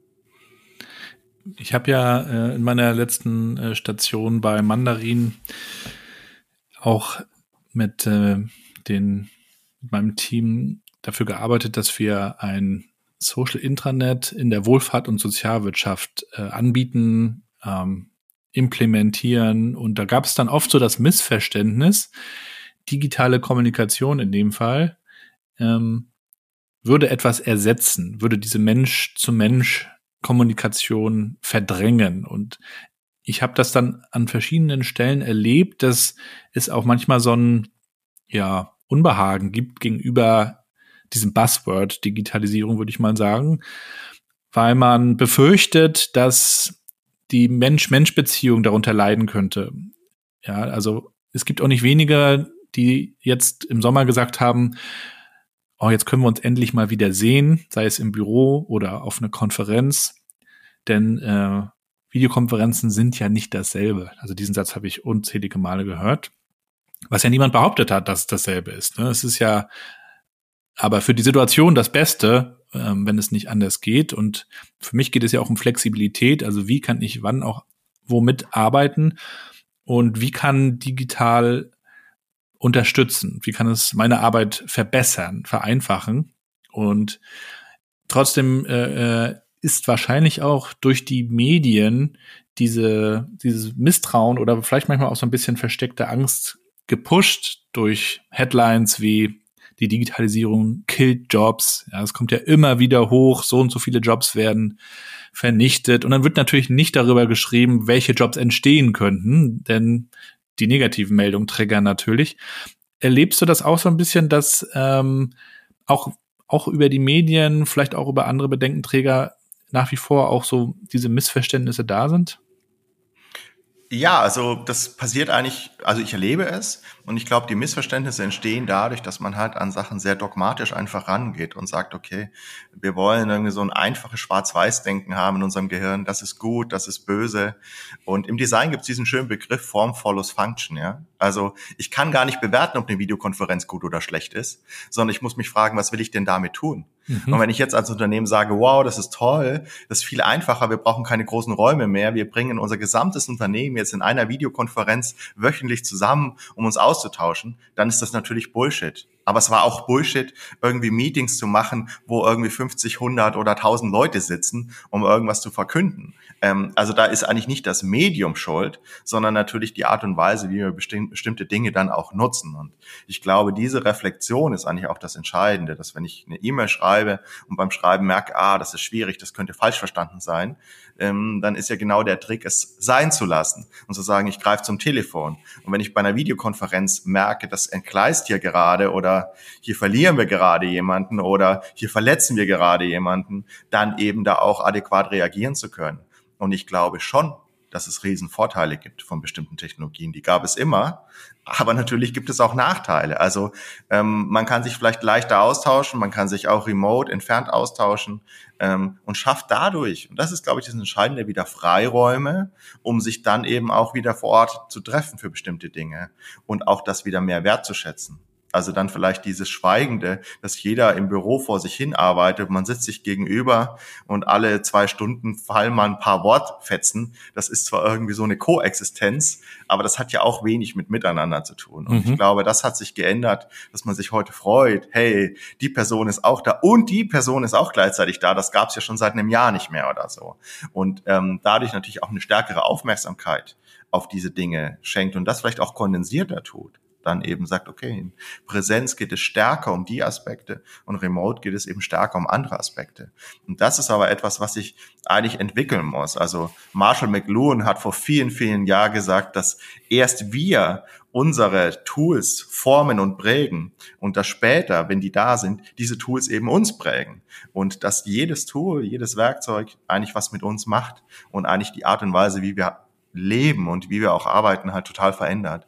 Ich habe ja äh, in meiner letzten äh, Station bei Mandarin auch mit äh, den meinem Team dafür gearbeitet, dass wir ein Social Intranet in der Wohlfahrt und Sozialwirtschaft äh, anbieten, ähm, implementieren. Und da gab es dann oft so das Missverständnis, digitale Kommunikation in dem Fall ähm, würde etwas ersetzen, würde diese Mensch-zu-Mensch-Kommunikation verdrängen. Und ich habe das dann an verschiedenen Stellen erlebt, dass es auch manchmal so ein ja, Unbehagen gibt gegenüber diesem Buzzword Digitalisierung, würde ich mal sagen, weil man befürchtet, dass die Mensch-Mensch-Beziehung darunter leiden könnte. Ja, also es gibt auch nicht wenige, die jetzt im Sommer gesagt haben, oh, jetzt können wir uns endlich mal wieder sehen, sei es im Büro oder auf einer Konferenz, denn äh, Videokonferenzen sind ja nicht dasselbe. Also diesen Satz habe ich unzählige Male gehört, was ja niemand behauptet hat, dass es dasselbe ist. Ne? Es ist ja aber für die Situation das Beste, ähm, wenn es nicht anders geht. Und für mich geht es ja auch um Flexibilität. Also wie kann ich wann auch womit arbeiten und wie kann digital unterstützen? Wie kann es meine Arbeit verbessern, vereinfachen? Und trotzdem äh, äh ist wahrscheinlich auch durch die Medien diese, dieses Misstrauen oder vielleicht manchmal auch so ein bisschen versteckte Angst gepusht durch Headlines wie die Digitalisierung killt Jobs. Ja, es kommt ja immer wieder hoch, so und so viele Jobs werden vernichtet. Und dann wird natürlich nicht darüber geschrieben, welche Jobs entstehen könnten, denn die negativen Meldungen triggern natürlich. Erlebst du das auch so ein bisschen, dass ähm, auch, auch über die Medien, vielleicht auch über andere Bedenkenträger nach wie vor auch so diese Missverständnisse da sind? Ja, also das passiert eigentlich, also ich erlebe es und ich glaube, die Missverständnisse entstehen dadurch, dass man halt an Sachen sehr dogmatisch einfach rangeht und sagt, okay, wir wollen irgendwie so ein einfaches Schwarz-Weiß-Denken haben in unserem Gehirn, das ist gut, das ist böse. Und im Design gibt es diesen schönen Begriff Form follows Function, ja. Also ich kann gar nicht bewerten, ob eine Videokonferenz gut oder schlecht ist, sondern ich muss mich fragen, was will ich denn damit tun? Mhm. Und wenn ich jetzt als Unternehmen sage, wow, das ist toll, das ist viel einfacher, wir brauchen keine großen Räume mehr, wir bringen unser gesamtes Unternehmen jetzt in einer Videokonferenz wöchentlich zusammen, um uns auszutauschen, dann ist das natürlich Bullshit. Aber es war auch Bullshit, irgendwie Meetings zu machen, wo irgendwie 50, 100 oder 1000 Leute sitzen, um irgendwas zu verkünden. Ähm, also da ist eigentlich nicht das Medium schuld, sondern natürlich die Art und Weise, wie wir bestimm bestimmte Dinge dann auch nutzen. Und ich glaube, diese Reflexion ist eigentlich auch das Entscheidende, dass wenn ich eine E-Mail schreibe und beim Schreiben merke, ah, das ist schwierig, das könnte falsch verstanden sein, ähm, dann ist ja genau der Trick, es sein zu lassen und zu sagen, ich greife zum Telefon. Und wenn ich bei einer Videokonferenz merke, das entgleist hier gerade oder hier verlieren wir gerade jemanden oder hier verletzen wir gerade jemanden, dann eben da auch adäquat reagieren zu können. Und ich glaube schon, dass es Riesenvorteile gibt von bestimmten Technologien. Die gab es immer, aber natürlich gibt es auch Nachteile. Also ähm, man kann sich vielleicht leichter austauschen, man kann sich auch remote entfernt austauschen ähm, und schafft dadurch, und das ist, glaube ich, das Entscheidende, wieder Freiräume, um sich dann eben auch wieder vor Ort zu treffen für bestimmte Dinge und auch das wieder mehr wertzuschätzen. Also dann vielleicht dieses Schweigende, dass jeder im Büro vor sich hin arbeitet, man sitzt sich gegenüber und alle zwei Stunden fallen mal ein paar Wortfetzen. Das ist zwar irgendwie so eine Koexistenz, aber das hat ja auch wenig mit Miteinander zu tun. Und mhm. ich glaube, das hat sich geändert, dass man sich heute freut, hey, die Person ist auch da und die Person ist auch gleichzeitig da. Das gab es ja schon seit einem Jahr nicht mehr oder so. Und ähm, dadurch natürlich auch eine stärkere Aufmerksamkeit auf diese Dinge schenkt und das vielleicht auch kondensierter tut dann eben sagt, okay, in Präsenz geht es stärker um die Aspekte und remote geht es eben stärker um andere Aspekte. Und das ist aber etwas, was sich eigentlich entwickeln muss. Also Marshall McLuhan hat vor vielen, vielen Jahren gesagt, dass erst wir unsere Tools formen und prägen und dass später, wenn die da sind, diese Tools eben uns prägen und dass jedes Tool, jedes Werkzeug eigentlich was mit uns macht und eigentlich die Art und Weise, wie wir leben und wie wir auch arbeiten, halt total verändert.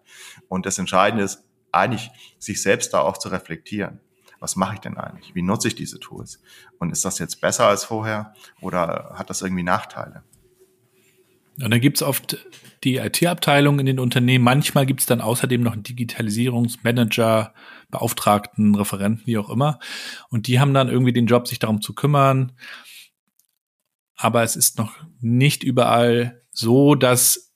Und das Entscheidende ist eigentlich, sich selbst da auch zu reflektieren. Was mache ich denn eigentlich? Wie nutze ich diese Tools? Und ist das jetzt besser als vorher oder hat das irgendwie Nachteile? Und dann gibt's oft die IT-Abteilung in den Unternehmen. Manchmal gibt's dann außerdem noch einen Digitalisierungsmanager, Beauftragten, Referenten, wie auch immer. Und die haben dann irgendwie den Job, sich darum zu kümmern. Aber es ist noch nicht überall so, dass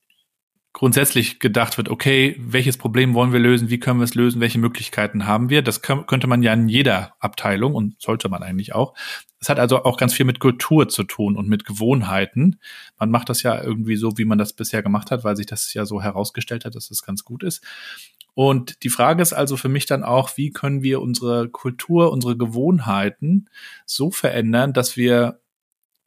grundsätzlich gedacht wird, okay, welches Problem wollen wir lösen, wie können wir es lösen, welche Möglichkeiten haben wir. Das könnte man ja in jeder Abteilung und sollte man eigentlich auch. Es hat also auch ganz viel mit Kultur zu tun und mit Gewohnheiten. Man macht das ja irgendwie so, wie man das bisher gemacht hat, weil sich das ja so herausgestellt hat, dass das ganz gut ist. Und die Frage ist also für mich dann auch, wie können wir unsere Kultur, unsere Gewohnheiten so verändern, dass wir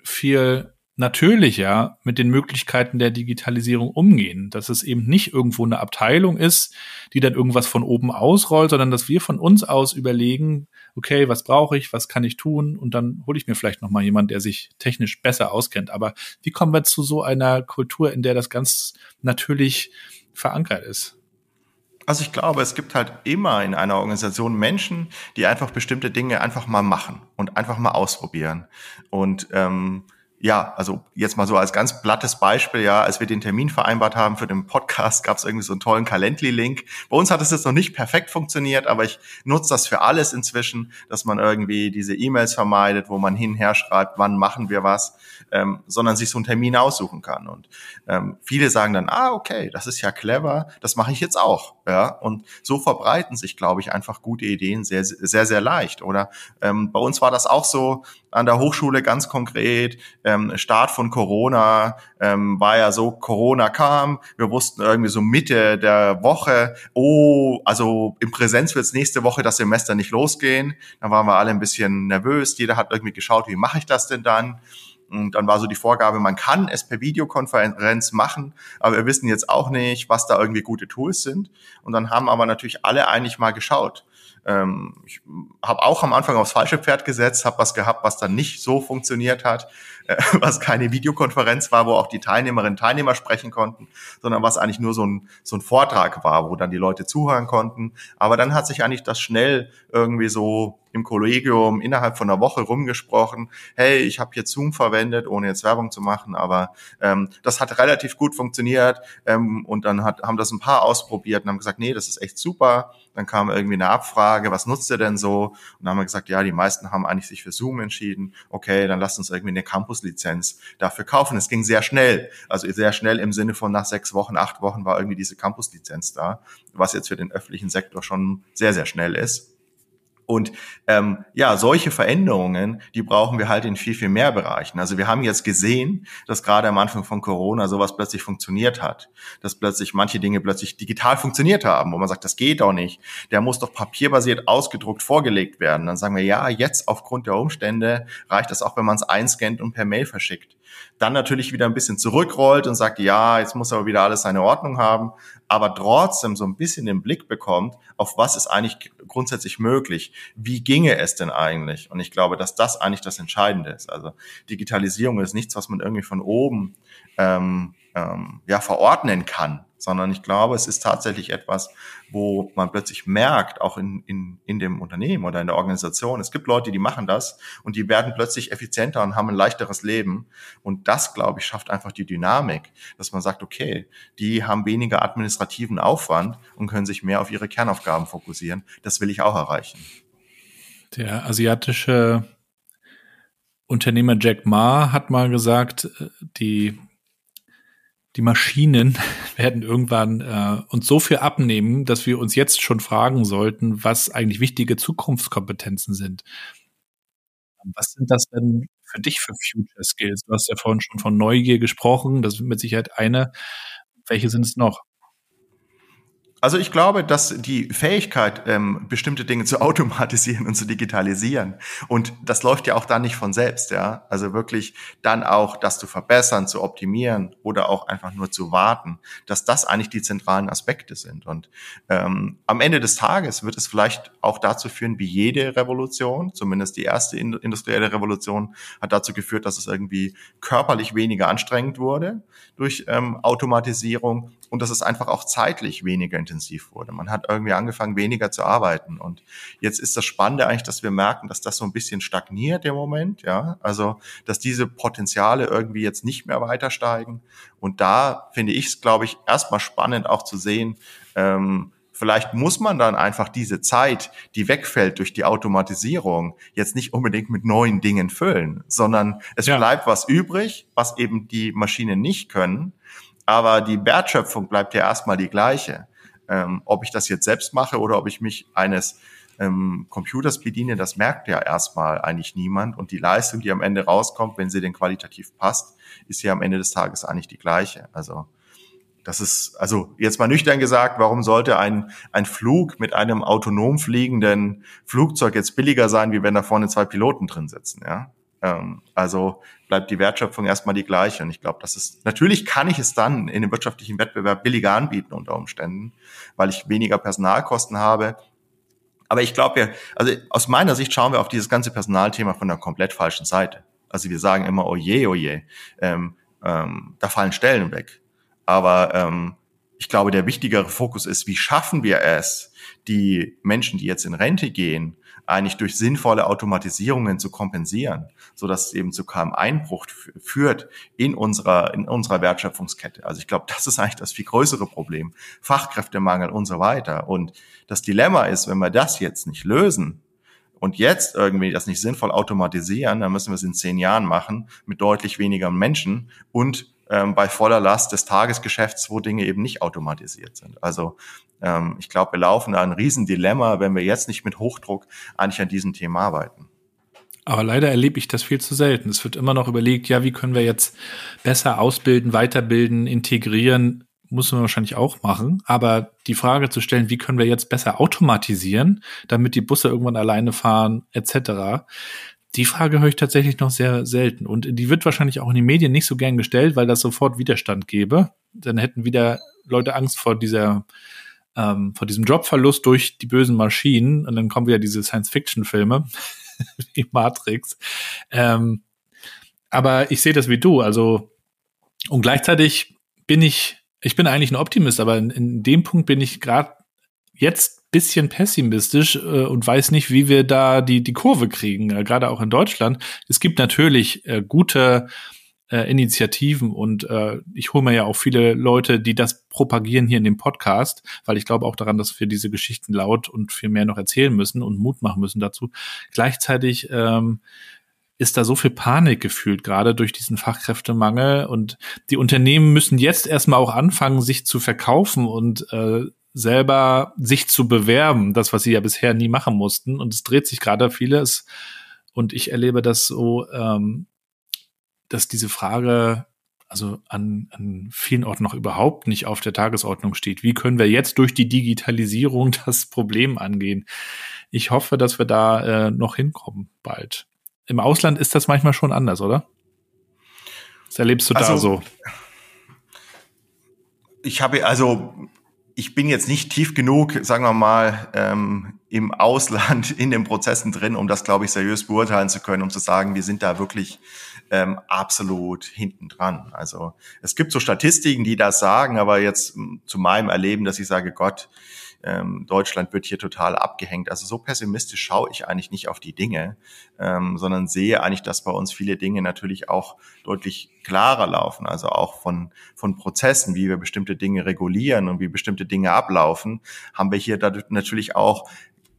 viel natürlicher mit den Möglichkeiten der Digitalisierung umgehen. Dass es eben nicht irgendwo eine Abteilung ist, die dann irgendwas von oben ausrollt, sondern dass wir von uns aus überlegen, okay, was brauche ich, was kann ich tun? Und dann hole ich mir vielleicht nochmal jemand, der sich technisch besser auskennt. Aber wie kommen wir zu so einer Kultur, in der das ganz natürlich verankert ist? Also ich glaube, es gibt halt immer in einer Organisation Menschen, die einfach bestimmte Dinge einfach mal machen und einfach mal ausprobieren. Und ähm, ja, also jetzt mal so als ganz blattes Beispiel, ja, als wir den Termin vereinbart haben für den Podcast, gab es irgendwie so einen tollen Calendly-Link. Bei uns hat es jetzt noch nicht perfekt funktioniert, aber ich nutze das für alles inzwischen, dass man irgendwie diese E-Mails vermeidet, wo man hinher schreibt, wann machen wir was, ähm, sondern sich so einen Termin aussuchen kann. Und ähm, viele sagen dann, ah, okay, das ist ja clever, das mache ich jetzt auch. Ja, und so verbreiten sich, glaube ich, einfach gute Ideen sehr, sehr, sehr leicht. Oder ähm, bei uns war das auch so an der Hochschule ganz konkret. Ähm, Start von Corona ähm, war ja so, Corona kam, wir wussten irgendwie so Mitte der Woche, oh, also im Präsenz wird es nächste Woche das Semester nicht losgehen. Dann waren wir alle ein bisschen nervös. Jeder hat irgendwie geschaut, wie mache ich das denn dann? Und dann war so die Vorgabe, man kann es per Videokonferenz machen, aber wir wissen jetzt auch nicht, was da irgendwie gute Tools sind. Und dann haben aber natürlich alle eigentlich mal geschaut. Ähm, ich habe auch am Anfang aufs falsche Pferd gesetzt, habe was gehabt, was dann nicht so funktioniert hat, äh, was keine Videokonferenz war, wo auch die Teilnehmerinnen und Teilnehmer sprechen konnten, sondern was eigentlich nur so ein, so ein Vortrag war, wo dann die Leute zuhören konnten. Aber dann hat sich eigentlich das schnell irgendwie so im Kollegium innerhalb von einer Woche rumgesprochen, hey, ich habe jetzt Zoom verwendet, ohne jetzt Werbung zu machen, aber ähm, das hat relativ gut funktioniert ähm, und dann hat, haben das ein paar ausprobiert und haben gesagt, nee, das ist echt super. Dann kam irgendwie eine Abfrage, was nutzt ihr denn so? Und dann haben wir gesagt, ja, die meisten haben eigentlich sich für Zoom entschieden. Okay, dann lasst uns irgendwie eine Campus-Lizenz dafür kaufen. Es ging sehr schnell, also sehr schnell im Sinne von nach sechs Wochen, acht Wochen war irgendwie diese Campus-Lizenz da, was jetzt für den öffentlichen Sektor schon sehr, sehr schnell ist. Und ähm, ja, solche Veränderungen, die brauchen wir halt in viel, viel mehr Bereichen. Also wir haben jetzt gesehen, dass gerade am Anfang von Corona sowas plötzlich funktioniert hat. Dass plötzlich manche Dinge plötzlich digital funktioniert haben, wo man sagt, das geht doch nicht. Der muss doch papierbasiert ausgedruckt vorgelegt werden. Dann sagen wir, ja, jetzt aufgrund der Umstände reicht das auch, wenn man es einscannt und per Mail verschickt dann natürlich wieder ein bisschen zurückrollt und sagt, ja, jetzt muss aber wieder alles seine Ordnung haben, aber trotzdem so ein bisschen den Blick bekommt, auf was ist eigentlich grundsätzlich möglich, wie ginge es denn eigentlich? Und ich glaube, dass das eigentlich das Entscheidende ist. Also Digitalisierung ist nichts, was man irgendwie von oben ähm, ähm, ja verordnen kann, sondern ich glaube, es ist tatsächlich etwas, wo man plötzlich merkt, auch in, in, in dem Unternehmen oder in der Organisation, es gibt Leute, die machen das und die werden plötzlich effizienter und haben ein leichteres Leben. Und das, glaube ich, schafft einfach die Dynamik, dass man sagt, okay, die haben weniger administrativen Aufwand und können sich mehr auf ihre Kernaufgaben fokussieren. Das will ich auch erreichen. Der asiatische Unternehmer Jack Ma hat mal gesagt, äh, die die Maschinen werden irgendwann äh, uns so viel abnehmen, dass wir uns jetzt schon fragen sollten, was eigentlich wichtige Zukunftskompetenzen sind. Was sind das denn für dich für Future Skills? Du hast ja vorhin schon von Neugier gesprochen, das ist mit Sicherheit eine. Welche sind es noch? Also ich glaube, dass die Fähigkeit, ähm, bestimmte Dinge zu automatisieren und zu digitalisieren, und das läuft ja auch dann nicht von selbst, ja. Also wirklich dann auch das zu verbessern, zu optimieren oder auch einfach nur zu warten, dass das eigentlich die zentralen Aspekte sind. Und ähm, am Ende des Tages wird es vielleicht auch dazu führen, wie jede Revolution, zumindest die erste industrielle Revolution, hat dazu geführt, dass es irgendwie körperlich weniger anstrengend wurde durch ähm, Automatisierung und dass es einfach auch zeitlich weniger intensiv wurde. Man hat irgendwie angefangen, weniger zu arbeiten. Und jetzt ist das Spannende eigentlich, dass wir merken, dass das so ein bisschen stagniert im Moment, ja. Also, dass diese Potenziale irgendwie jetzt nicht mehr weiter steigen. Und da finde ich es, glaube ich, erstmal spannend auch zu sehen, ähm, Vielleicht muss man dann einfach diese Zeit, die wegfällt durch die Automatisierung, jetzt nicht unbedingt mit neuen Dingen füllen, sondern es ja. bleibt was übrig, was eben die Maschinen nicht können. Aber die Wertschöpfung bleibt ja erstmal die gleiche. Ähm, ob ich das jetzt selbst mache oder ob ich mich eines ähm, Computers bediene, das merkt ja erstmal eigentlich niemand. Und die Leistung, die am Ende rauskommt, wenn sie denn qualitativ passt, ist ja am Ende des Tages eigentlich die gleiche. Also das ist, also jetzt mal nüchtern gesagt, warum sollte ein, ein Flug mit einem autonom fliegenden Flugzeug jetzt billiger sein, wie wenn da vorne zwei Piloten drin sitzen, ja? Ähm, also bleibt die Wertschöpfung erstmal die gleiche. Und ich glaube, das ist, natürlich kann ich es dann in dem wirtschaftlichen Wettbewerb billiger anbieten unter Umständen, weil ich weniger Personalkosten habe. Aber ich glaube ja, also aus meiner Sicht schauen wir auf dieses ganze Personalthema von der komplett falschen Seite. Also wir sagen immer, oh je, oh je, ähm, ähm, da fallen Stellen weg. Aber ähm, ich glaube, der wichtigere Fokus ist, wie schaffen wir es, die Menschen, die jetzt in Rente gehen, eigentlich durch sinnvolle Automatisierungen zu kompensieren, so dass es eben zu keinem Einbruch führt in unserer, in unserer Wertschöpfungskette. Also ich glaube, das ist eigentlich das viel größere Problem. Fachkräftemangel und so weiter. Und das Dilemma ist, wenn wir das jetzt nicht lösen, und jetzt irgendwie das nicht sinnvoll automatisieren, dann müssen wir es in zehn Jahren machen mit deutlich weniger Menschen und ähm, bei voller Last des Tagesgeschäfts, wo Dinge eben nicht automatisiert sind. Also ähm, ich glaube, wir laufen da ein Riesendilemma, wenn wir jetzt nicht mit Hochdruck eigentlich an diesem Thema arbeiten. Aber leider erlebe ich das viel zu selten. Es wird immer noch überlegt, ja, wie können wir jetzt besser ausbilden, weiterbilden, integrieren, muss man wahrscheinlich auch machen. Aber die Frage zu stellen, wie können wir jetzt besser automatisieren, damit die Busse irgendwann alleine fahren, etc., die Frage höre ich tatsächlich noch sehr selten. Und die wird wahrscheinlich auch in den Medien nicht so gern gestellt, weil das sofort Widerstand gäbe. Dann hätten wieder Leute Angst vor dieser, ähm, vor diesem Jobverlust durch die bösen Maschinen. Und dann kommen wieder diese Science-Fiction-Filme wie Matrix. Ähm, aber ich sehe das wie du. Also, und gleichzeitig bin ich, ich bin eigentlich ein Optimist, aber in, in dem Punkt bin ich gerade jetzt bisschen pessimistisch äh, und weiß nicht, wie wir da die, die Kurve kriegen, äh, gerade auch in Deutschland. Es gibt natürlich äh, gute äh, Initiativen und äh, ich hole mir ja auch viele Leute, die das propagieren hier in dem Podcast, weil ich glaube auch daran, dass wir diese Geschichten laut und viel mehr noch erzählen müssen und Mut machen müssen dazu. Gleichzeitig ähm, ist da so viel Panik gefühlt, gerade durch diesen Fachkräftemangel. Und die Unternehmen müssen jetzt erstmal auch anfangen, sich zu verkaufen und äh, selber sich zu bewerben, das, was sie ja bisher nie machen mussten. Und es dreht sich gerade vieles. Und ich erlebe das so, ähm, dass diese Frage also an, an vielen Orten noch überhaupt nicht auf der Tagesordnung steht. Wie können wir jetzt durch die Digitalisierung das Problem angehen? Ich hoffe, dass wir da äh, noch hinkommen bald. Im Ausland ist das manchmal schon anders, oder? Was erlebst du also, da so? Ich habe also ich bin jetzt nicht tief genug, sagen wir mal, ähm, im Ausland in den Prozessen drin, um das, glaube ich, seriös beurteilen zu können, um zu sagen, wir sind da wirklich ähm, absolut hinten dran. Also es gibt so Statistiken, die das sagen, aber jetzt zu meinem Erleben, dass ich sage, Gott, ähm, Deutschland wird hier total abgehängt. Also so pessimistisch schaue ich eigentlich nicht auf die Dinge, ähm, sondern sehe eigentlich, dass bei uns viele Dinge natürlich auch deutlich klarer laufen. Also auch von, von Prozessen, wie wir bestimmte Dinge regulieren und wie bestimmte Dinge ablaufen, haben wir hier dadurch natürlich auch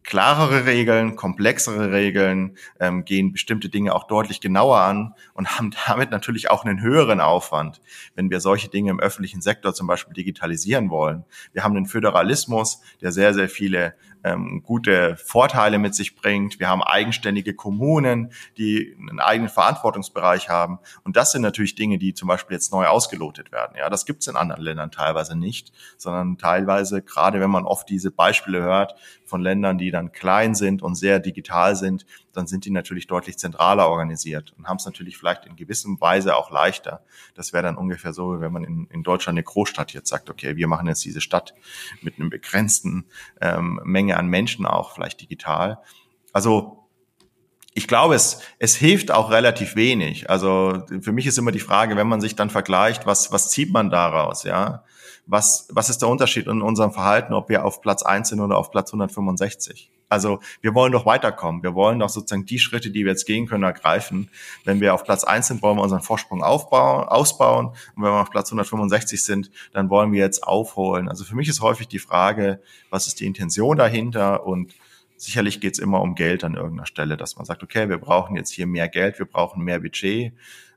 klarere Regeln, komplexere Regeln, ähm, gehen bestimmte Dinge auch deutlich genauer an und haben damit natürlich auch einen höheren Aufwand, wenn wir solche Dinge im öffentlichen Sektor zum Beispiel digitalisieren wollen. Wir haben einen Föderalismus, der sehr, sehr viele ähm, gute Vorteile mit sich bringt. Wir haben eigenständige Kommunen, die einen eigenen Verantwortungsbereich haben. Und das sind natürlich Dinge, die zum Beispiel jetzt neu ausgelotet werden. Ja, das gibt es in anderen Ländern teilweise nicht, sondern teilweise, gerade wenn man oft diese Beispiele hört von Ländern, die dann klein sind und sehr digital sind, dann sind die natürlich deutlich zentraler organisiert und haben es natürlich vielleicht in gewissem Weise auch leichter. Das wäre dann ungefähr so, wenn man in, in Deutschland eine Großstadt jetzt sagt, okay, wir machen jetzt diese Stadt mit einem begrenzten ähm, Menge an Menschen auch, vielleicht digital. Also ich glaube, es, es hilft auch relativ wenig. Also für mich ist immer die Frage, wenn man sich dann vergleicht, was, was zieht man daraus, ja? Was, was ist der Unterschied in unserem Verhalten, ob wir auf Platz 1 sind oder auf Platz 165? Also wir wollen doch weiterkommen. Wir wollen doch sozusagen die Schritte, die wir jetzt gehen können, ergreifen. Wenn wir auf Platz eins sind, wollen wir unseren Vorsprung aufbauen, ausbauen. Und wenn wir auf Platz 165 sind, dann wollen wir jetzt aufholen. Also für mich ist häufig die Frage, was ist die Intention dahinter? Und sicherlich geht es immer um Geld an irgendeiner Stelle, dass man sagt, okay, wir brauchen jetzt hier mehr Geld, wir brauchen mehr Budget.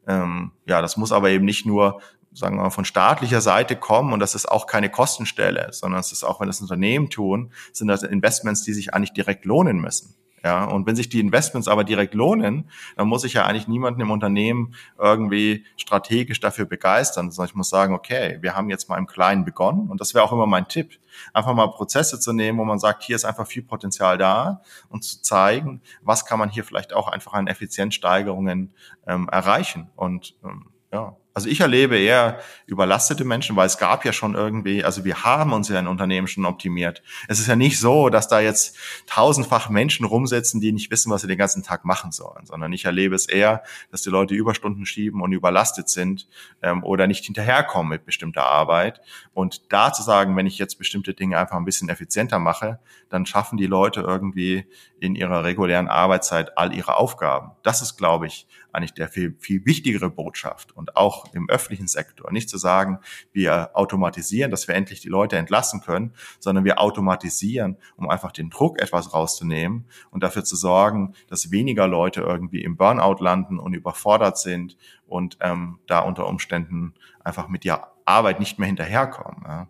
Ähm, ja, das muss aber eben nicht nur sagen wir mal, von staatlicher Seite kommen und das ist auch keine Kostenstelle, sondern es ist auch, wenn das Unternehmen tun, sind das Investments, die sich eigentlich direkt lohnen müssen. Ja, und wenn sich die Investments aber direkt lohnen, dann muss ich ja eigentlich niemanden im Unternehmen irgendwie strategisch dafür begeistern, sondern ich muss sagen, okay, wir haben jetzt mal im Kleinen begonnen und das wäre auch immer mein Tipp, einfach mal Prozesse zu nehmen, wo man sagt, hier ist einfach viel Potenzial da und zu zeigen, was kann man hier vielleicht auch einfach an Effizienzsteigerungen ähm, erreichen und ähm, ja, Also ich erlebe eher überlastete Menschen, weil es gab ja schon irgendwie, also wir haben uns ja in Unternehmen schon optimiert. Es ist ja nicht so, dass da jetzt tausendfach Menschen rumsitzen, die nicht wissen, was sie den ganzen Tag machen sollen, sondern ich erlebe es eher, dass die Leute Überstunden schieben und überlastet sind ähm, oder nicht hinterherkommen mit bestimmter Arbeit. Und da zu sagen, wenn ich jetzt bestimmte Dinge einfach ein bisschen effizienter mache, dann schaffen die Leute irgendwie in ihrer regulären Arbeitszeit all ihre Aufgaben. Das ist, glaube ich, eigentlich der viel, viel wichtigere Botschaft und auch im öffentlichen Sektor. Nicht zu sagen, wir automatisieren, dass wir endlich die Leute entlassen können, sondern wir automatisieren, um einfach den Druck etwas rauszunehmen und dafür zu sorgen, dass weniger Leute irgendwie im Burnout landen und überfordert sind und ähm, da unter Umständen einfach mit der Arbeit nicht mehr hinterherkommen. Ja.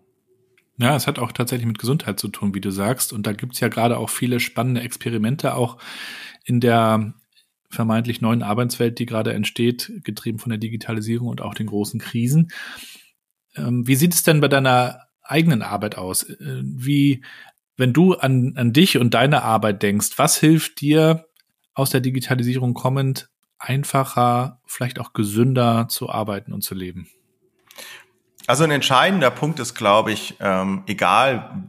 Ja, es hat auch tatsächlich mit Gesundheit zu tun, wie du sagst. Und da gibt's ja gerade auch viele spannende Experimente, auch in der vermeintlich neuen Arbeitswelt, die gerade entsteht, getrieben von der Digitalisierung und auch den großen Krisen. Ähm, wie sieht es denn bei deiner eigenen Arbeit aus? Äh, wie, wenn du an, an dich und deine Arbeit denkst, was hilft dir aus der Digitalisierung kommend, einfacher, vielleicht auch gesünder zu arbeiten und zu leben? Also ein entscheidender Punkt ist, glaube ich, ähm, egal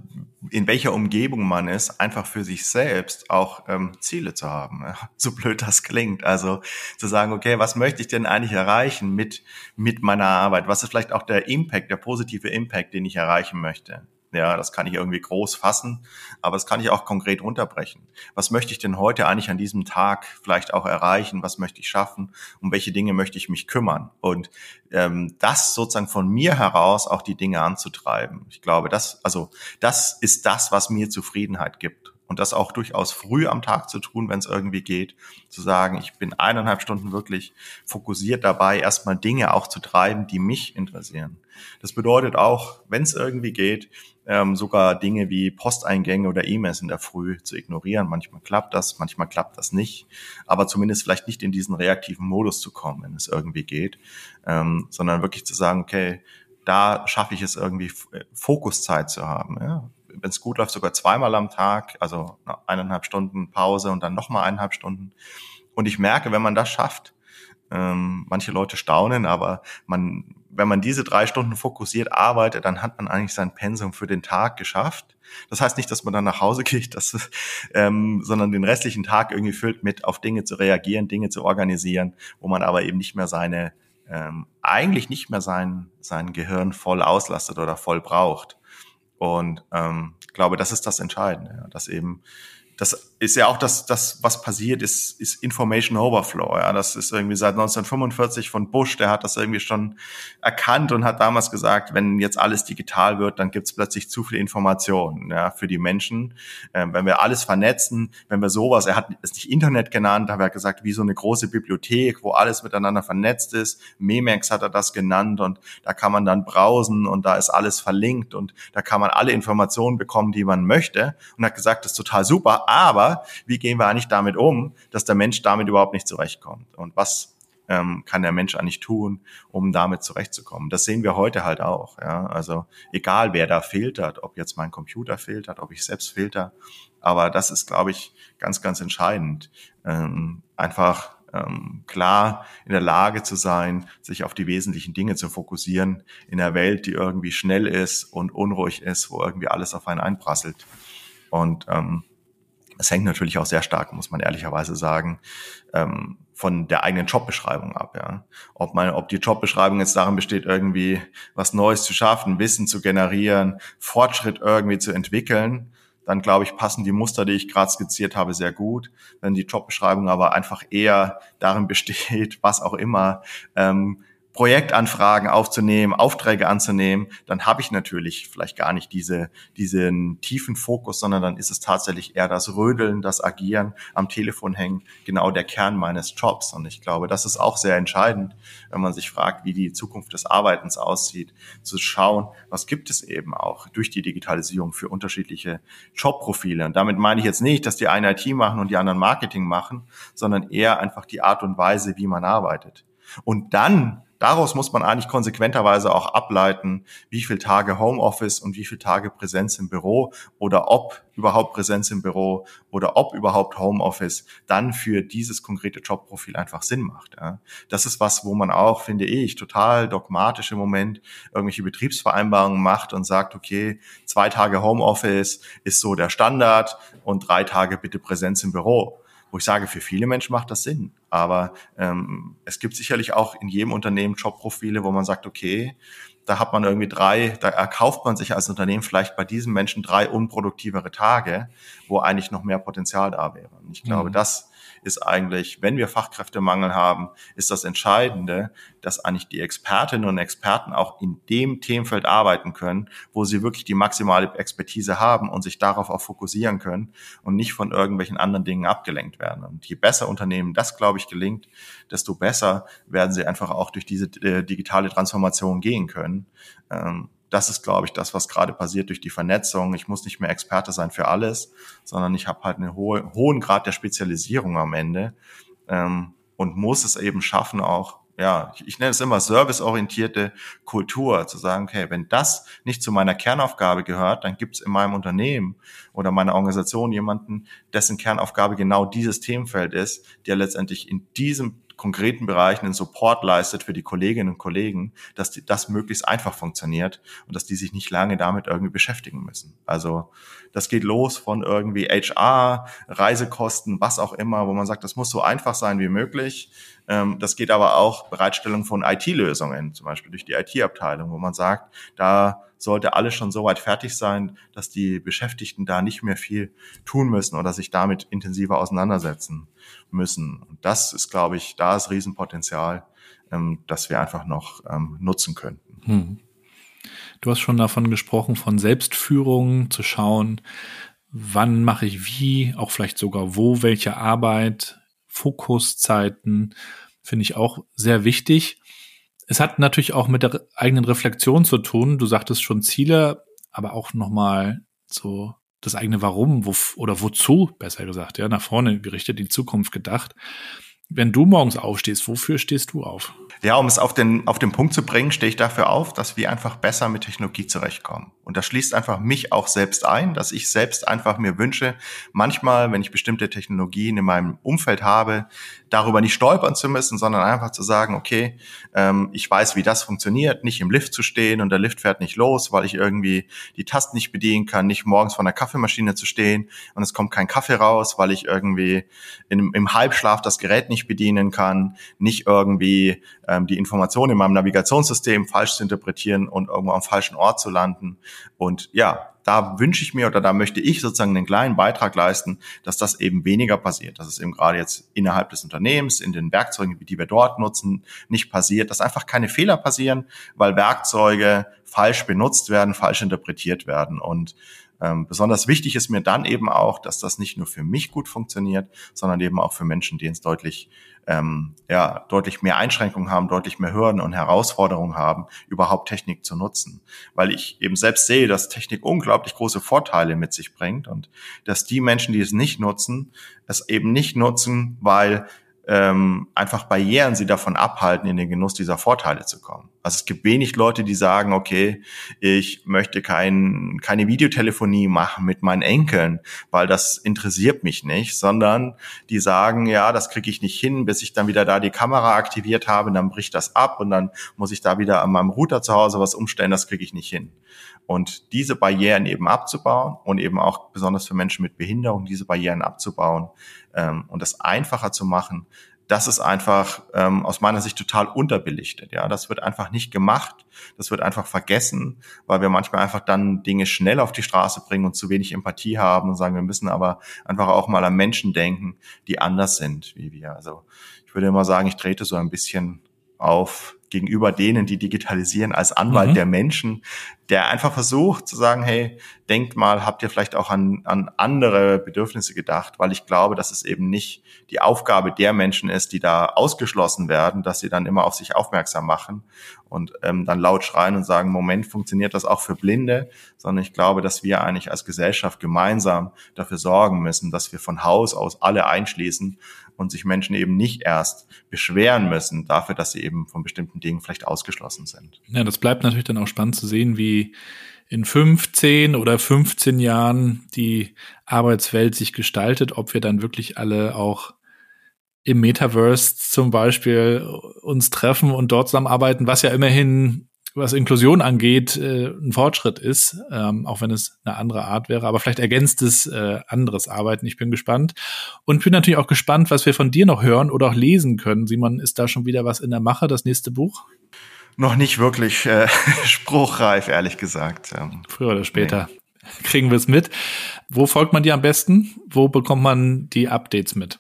in welcher Umgebung man ist, einfach für sich selbst auch ähm, Ziele zu haben. So blöd das klingt. Also zu sagen, okay, was möchte ich denn eigentlich erreichen mit, mit meiner Arbeit? Was ist vielleicht auch der Impact, der positive Impact, den ich erreichen möchte? Ja, das kann ich irgendwie groß fassen, aber das kann ich auch konkret runterbrechen. Was möchte ich denn heute eigentlich an diesem Tag vielleicht auch erreichen? Was möchte ich schaffen? Um welche Dinge möchte ich mich kümmern? Und ähm, das sozusagen von mir heraus auch die Dinge anzutreiben. Ich glaube, das, also das ist das, was mir Zufriedenheit gibt und das auch durchaus früh am Tag zu tun, wenn es irgendwie geht, zu sagen, ich bin eineinhalb Stunden wirklich fokussiert dabei, erstmal Dinge auch zu treiben, die mich interessieren. Das bedeutet auch, wenn es irgendwie geht, ähm, sogar Dinge wie Posteingänge oder E-Mails in der Früh zu ignorieren. Manchmal klappt das, manchmal klappt das nicht, aber zumindest vielleicht nicht in diesen reaktiven Modus zu kommen, wenn es irgendwie geht, ähm, sondern wirklich zu sagen, okay, da schaffe ich es irgendwie Fokuszeit zu haben. Ja? Wenn es gut läuft, sogar zweimal am Tag, also eineinhalb Stunden Pause und dann nochmal eineinhalb Stunden. Und ich merke, wenn man das schafft, ähm, manche Leute staunen, aber man, wenn man diese drei Stunden fokussiert arbeitet, dann hat man eigentlich sein Pensum für den Tag geschafft. Das heißt nicht, dass man dann nach Hause geht, das, ähm, sondern den restlichen Tag irgendwie füllt mit, auf Dinge zu reagieren, Dinge zu organisieren, wo man aber eben nicht mehr seine, ähm, eigentlich nicht mehr sein, sein Gehirn voll auslastet oder voll braucht. Und ähm, glaube, das ist das Entscheidende, ja, dass eben das ist ja auch das, das was passiert ist, ist Information Overflow. Ja, das ist irgendwie seit 1945 von Bush, der hat das irgendwie schon erkannt und hat damals gesagt, wenn jetzt alles digital wird, dann gibt es plötzlich zu viel Informationen ja, für die Menschen. Ähm, wenn wir alles vernetzen, wenn wir sowas, er hat es nicht Internet genannt, aber er hat gesagt, wie so eine große Bibliothek, wo alles miteinander vernetzt ist. Memex hat er das genannt und da kann man dann browsen und da ist alles verlinkt und da kann man alle Informationen bekommen, die man möchte und hat gesagt, das ist total super aber wie gehen wir eigentlich damit um, dass der Mensch damit überhaupt nicht zurechtkommt? Und was ähm, kann der Mensch eigentlich tun, um damit zurechtzukommen? Das sehen wir heute halt auch. Ja? Also egal, wer da filtert, ob jetzt mein Computer filtert, ob ich selbst filter, aber das ist, glaube ich, ganz, ganz entscheidend. Ähm, einfach ähm, klar in der Lage zu sein, sich auf die wesentlichen Dinge zu fokussieren in einer Welt, die irgendwie schnell ist und unruhig ist, wo irgendwie alles auf einen einprasselt. Und ähm, es hängt natürlich auch sehr stark, muss man ehrlicherweise sagen, ähm, von der eigenen Jobbeschreibung ab. Ja. Ob man, ob die Jobbeschreibung jetzt darin besteht, irgendwie was Neues zu schaffen, Wissen zu generieren, Fortschritt irgendwie zu entwickeln, dann glaube ich, passen die Muster, die ich gerade skizziert habe, sehr gut. Wenn die Jobbeschreibung aber einfach eher darin besteht, was auch immer, ähm, Projektanfragen aufzunehmen, Aufträge anzunehmen, dann habe ich natürlich vielleicht gar nicht diese, diesen tiefen Fokus, sondern dann ist es tatsächlich eher das Rödeln, das Agieren, am Telefon hängen, genau der Kern meines Jobs. Und ich glaube, das ist auch sehr entscheidend, wenn man sich fragt, wie die Zukunft des Arbeitens aussieht, zu schauen, was gibt es eben auch durch die Digitalisierung für unterschiedliche Jobprofile. Und damit meine ich jetzt nicht, dass die einen IT machen und die anderen Marketing machen, sondern eher einfach die Art und Weise, wie man arbeitet. Und dann daraus muss man eigentlich konsequenterweise auch ableiten, wie viel Tage Homeoffice und wie viel Tage Präsenz im Büro oder ob überhaupt Präsenz im Büro oder ob überhaupt Homeoffice dann für dieses konkrete Jobprofil einfach Sinn macht. Das ist was, wo man auch, finde ich, total dogmatisch im Moment irgendwelche Betriebsvereinbarungen macht und sagt, okay, zwei Tage Homeoffice ist so der Standard und drei Tage bitte Präsenz im Büro wo ich sage, für viele Menschen macht das Sinn. Aber ähm, es gibt sicherlich auch in jedem Unternehmen Jobprofile, wo man sagt, okay, da hat man irgendwie drei, da erkauft man sich als Unternehmen vielleicht bei diesen Menschen drei unproduktivere Tage, wo eigentlich noch mehr Potenzial da wäre. Und ich glaube, mhm. das ist eigentlich, wenn wir Fachkräftemangel haben, ist das Entscheidende, dass eigentlich die Expertinnen und Experten auch in dem Themenfeld arbeiten können, wo sie wirklich die maximale Expertise haben und sich darauf auch fokussieren können und nicht von irgendwelchen anderen Dingen abgelenkt werden. Und je besser Unternehmen das, glaube ich, gelingt, desto besser werden sie einfach auch durch diese äh, digitale Transformation gehen können. Ähm, das ist, glaube ich, das, was gerade passiert durch die Vernetzung. Ich muss nicht mehr Experte sein für alles, sondern ich habe halt einen hohe, hohen Grad der Spezialisierung am Ende ähm, und muss es eben schaffen, auch ja, ich, ich nenne es immer serviceorientierte Kultur, zu sagen, okay, wenn das nicht zu meiner Kernaufgabe gehört, dann gibt es in meinem Unternehmen oder meiner Organisation jemanden, dessen Kernaufgabe genau dieses Themenfeld ist, der letztendlich in diesem konkreten Bereichen einen Support leistet für die Kolleginnen und Kollegen, dass die, das möglichst einfach funktioniert und dass die sich nicht lange damit irgendwie beschäftigen müssen. Also das geht los von irgendwie HR, Reisekosten, was auch immer, wo man sagt, das muss so einfach sein wie möglich. Ähm, das geht aber auch Bereitstellung von IT-Lösungen, zum Beispiel durch die IT-Abteilung, wo man sagt, da sollte alles schon so weit fertig sein, dass die Beschäftigten da nicht mehr viel tun müssen oder sich damit intensiver auseinandersetzen müssen. Und das ist, glaube ich, da ist Riesenpotenzial, ähm, das wir einfach noch ähm, nutzen könnten. Hm. Du hast schon davon gesprochen, von Selbstführung zu schauen, wann mache ich wie, auch vielleicht sogar wo, welche Arbeit, Fokuszeiten, finde ich auch sehr wichtig. Es hat natürlich auch mit der eigenen Reflexion zu tun. Du sagtest schon Ziele, aber auch nochmal so das eigene Warum wo, oder wozu, besser gesagt, ja, nach vorne gerichtet, in Zukunft gedacht. Wenn du morgens aufstehst, wofür stehst du auf? Ja, um es auf den, auf den Punkt zu bringen, stehe ich dafür auf, dass wir einfach besser mit Technologie zurechtkommen. Und das schließt einfach mich auch selbst ein, dass ich selbst einfach mir wünsche, manchmal, wenn ich bestimmte Technologien in meinem Umfeld habe, darüber nicht stolpern zu müssen, sondern einfach zu sagen, okay, ähm, ich weiß, wie das funktioniert, nicht im Lift zu stehen und der Lift fährt nicht los, weil ich irgendwie die Tasten nicht bedienen kann, nicht morgens vor einer Kaffeemaschine zu stehen und es kommt kein Kaffee raus, weil ich irgendwie in, im Halbschlaf das Gerät nicht bedienen kann, nicht irgendwie ähm, die Informationen in meinem Navigationssystem falsch zu interpretieren und irgendwo am falschen Ort zu landen. Und ja, da wünsche ich mir oder da möchte ich sozusagen einen kleinen Beitrag leisten, dass das eben weniger passiert, dass es eben gerade jetzt innerhalb des Unternehmens, in den Werkzeugen, die wir dort nutzen, nicht passiert, dass einfach keine Fehler passieren, weil Werkzeuge falsch benutzt werden, falsch interpretiert werden und ähm, besonders wichtig ist mir dann eben auch, dass das nicht nur für mich gut funktioniert, sondern eben auch für Menschen, die es deutlich, ähm, ja, deutlich mehr Einschränkungen haben, deutlich mehr Hürden und Herausforderungen haben, überhaupt Technik zu nutzen. Weil ich eben selbst sehe, dass Technik unglaublich große Vorteile mit sich bringt und dass die Menschen, die es nicht nutzen, es eben nicht nutzen, weil ähm, einfach Barrieren sie davon abhalten, in den Genuss dieser Vorteile zu kommen. Also es gibt wenig Leute, die sagen, okay, ich möchte kein, keine Videotelefonie machen mit meinen Enkeln, weil das interessiert mich nicht, sondern die sagen, ja, das kriege ich nicht hin, bis ich dann wieder da die Kamera aktiviert habe, dann bricht das ab und dann muss ich da wieder an meinem Router zu Hause was umstellen, das kriege ich nicht hin. Und diese Barrieren eben abzubauen und eben auch besonders für Menschen mit Behinderung diese Barrieren abzubauen, ähm, und das einfacher zu machen, das ist einfach ähm, aus meiner Sicht total unterbelichtet. Ja, das wird einfach nicht gemacht, das wird einfach vergessen, weil wir manchmal einfach dann Dinge schnell auf die Straße bringen und zu wenig Empathie haben und sagen, wir müssen aber einfach auch mal an Menschen denken, die anders sind wie wir. Also ich würde immer sagen, ich trete so ein bisschen auf gegenüber denen, die digitalisieren, als Anwalt mhm. der Menschen, der einfach versucht zu sagen, hey, denkt mal, habt ihr vielleicht auch an, an andere Bedürfnisse gedacht, weil ich glaube, dass es eben nicht die Aufgabe der Menschen ist, die da ausgeschlossen werden, dass sie dann immer auf sich aufmerksam machen und ähm, dann laut schreien und sagen, Moment, funktioniert das auch für Blinde, sondern ich glaube, dass wir eigentlich als Gesellschaft gemeinsam dafür sorgen müssen, dass wir von Haus aus alle einschließen und sich Menschen eben nicht erst beschweren müssen dafür, dass sie eben von bestimmten Dingen vielleicht ausgeschlossen sind. Ja, das bleibt natürlich dann auch spannend zu sehen, wie in 15 oder 15 Jahren die Arbeitswelt sich gestaltet, ob wir dann wirklich alle auch im Metaverse zum Beispiel uns treffen und dort zusammenarbeiten, was ja immerhin was Inklusion angeht, äh, ein Fortschritt ist, ähm, auch wenn es eine andere Art wäre. Aber vielleicht ergänzt es äh, anderes Arbeiten. Ich bin gespannt und bin natürlich auch gespannt, was wir von dir noch hören oder auch lesen können. Simon, ist da schon wieder was in der Mache, das nächste Buch? Noch nicht wirklich äh, spruchreif, ehrlich gesagt. Ähm, Früher oder später nee. kriegen wir es mit. Wo folgt man dir am besten? Wo bekommt man die Updates mit?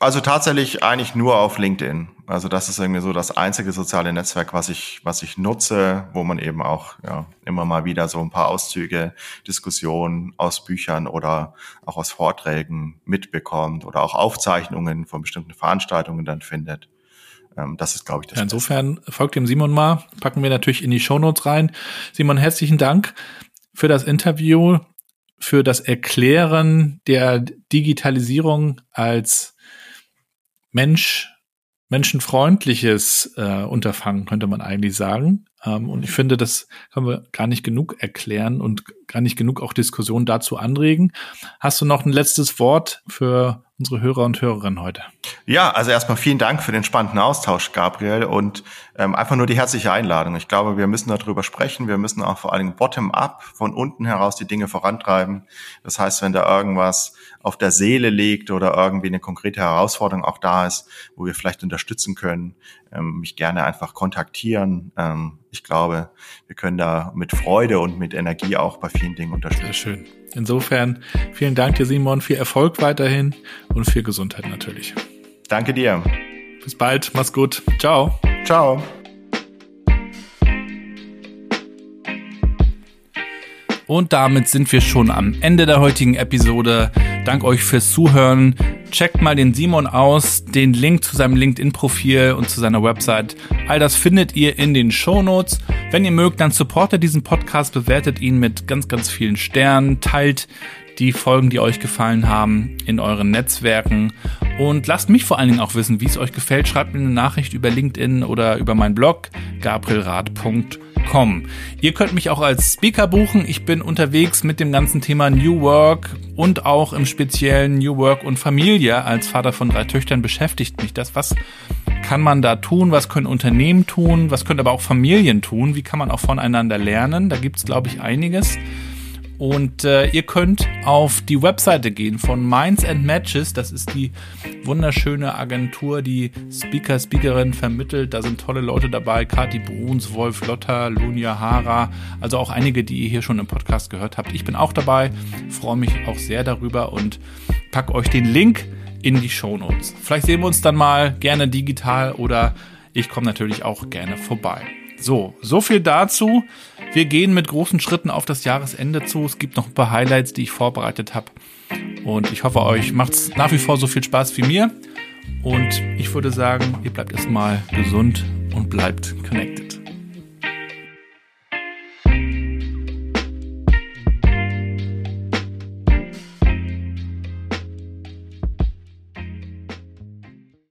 Also tatsächlich eigentlich nur auf LinkedIn. Also das ist irgendwie so das einzige soziale Netzwerk, was ich, was ich nutze, wo man eben auch ja, immer mal wieder so ein paar Auszüge, Diskussionen aus Büchern oder auch aus Vorträgen mitbekommt oder auch Aufzeichnungen von bestimmten Veranstaltungen dann findet. Ähm, das ist, glaube ich, das. Ja, insofern Beste. folgt dem Simon mal, packen wir natürlich in die Shownotes rein. Simon, herzlichen Dank für das Interview, für das Erklären der Digitalisierung als Mensch, menschenfreundliches äh, Unterfangen, könnte man eigentlich sagen. Ähm, und ich finde, das können wir gar nicht genug erklären und gar nicht genug auch Diskussionen dazu anregen. Hast du noch ein letztes Wort für unsere Hörer und Hörerinnen heute? Ja, also erstmal vielen Dank für den spannenden Austausch, Gabriel, und ähm, einfach nur die herzliche Einladung. Ich glaube, wir müssen darüber sprechen. Wir müssen auch vor allen Dingen bottom-up, von unten heraus die Dinge vorantreiben. Das heißt, wenn da irgendwas auf der Seele liegt oder irgendwie eine konkrete Herausforderung auch da ist, wo wir vielleicht unterstützen können, ähm, mich gerne einfach kontaktieren. Ähm, ich glaube, wir können da mit Freude und mit Energie auch bei vielen Dingen unterstützen. Sehr schön. Insofern vielen Dank dir, Simon, viel Erfolg weiterhin und viel Gesundheit natürlich. Danke dir. Bis bald. Mach's gut. Ciao. Ciao. Und damit sind wir schon am Ende der heutigen Episode. Dank euch fürs Zuhören. Checkt mal den Simon aus, den Link zu seinem LinkedIn-Profil und zu seiner Website. All das findet ihr in den Show Notes. Wenn ihr mögt, dann supportet diesen Podcast, bewertet ihn mit ganz, ganz vielen Sternen, teilt die Folgen, die euch gefallen haben, in euren Netzwerken und lasst mich vor allen Dingen auch wissen, wie es euch gefällt. Schreibt mir eine Nachricht über LinkedIn oder über meinen Blog gabrielrad.com www.newwork.com. Ihr könnt mich auch als Speaker buchen. Ich bin unterwegs mit dem ganzen Thema New Work und auch im speziellen New Work und Familie. Als Vater von drei Töchtern beschäftigt mich das. Was kann man da tun? Was können Unternehmen tun? Was können aber auch Familien tun? Wie kann man auch voneinander lernen? Da gibt es, glaube ich, einiges. Und äh, ihr könnt auf die Webseite gehen von Minds and Matches. Das ist die wunderschöne Agentur, die Speaker, Speakerin vermittelt. Da sind tolle Leute dabei. Kati Bruns, Wolf Lotter, Lunia Hara. Also auch einige, die ihr hier schon im Podcast gehört habt. Ich bin auch dabei. Freue mich auch sehr darüber und pack euch den Link in die Show Notes. Vielleicht sehen wir uns dann mal gerne digital oder ich komme natürlich auch gerne vorbei. So, so viel dazu. Wir gehen mit großen Schritten auf das Jahresende zu. Es gibt noch ein paar Highlights, die ich vorbereitet habe. Und ich hoffe, euch macht es nach wie vor so viel Spaß wie mir. Und ich würde sagen, ihr bleibt erstmal gesund und bleibt connected.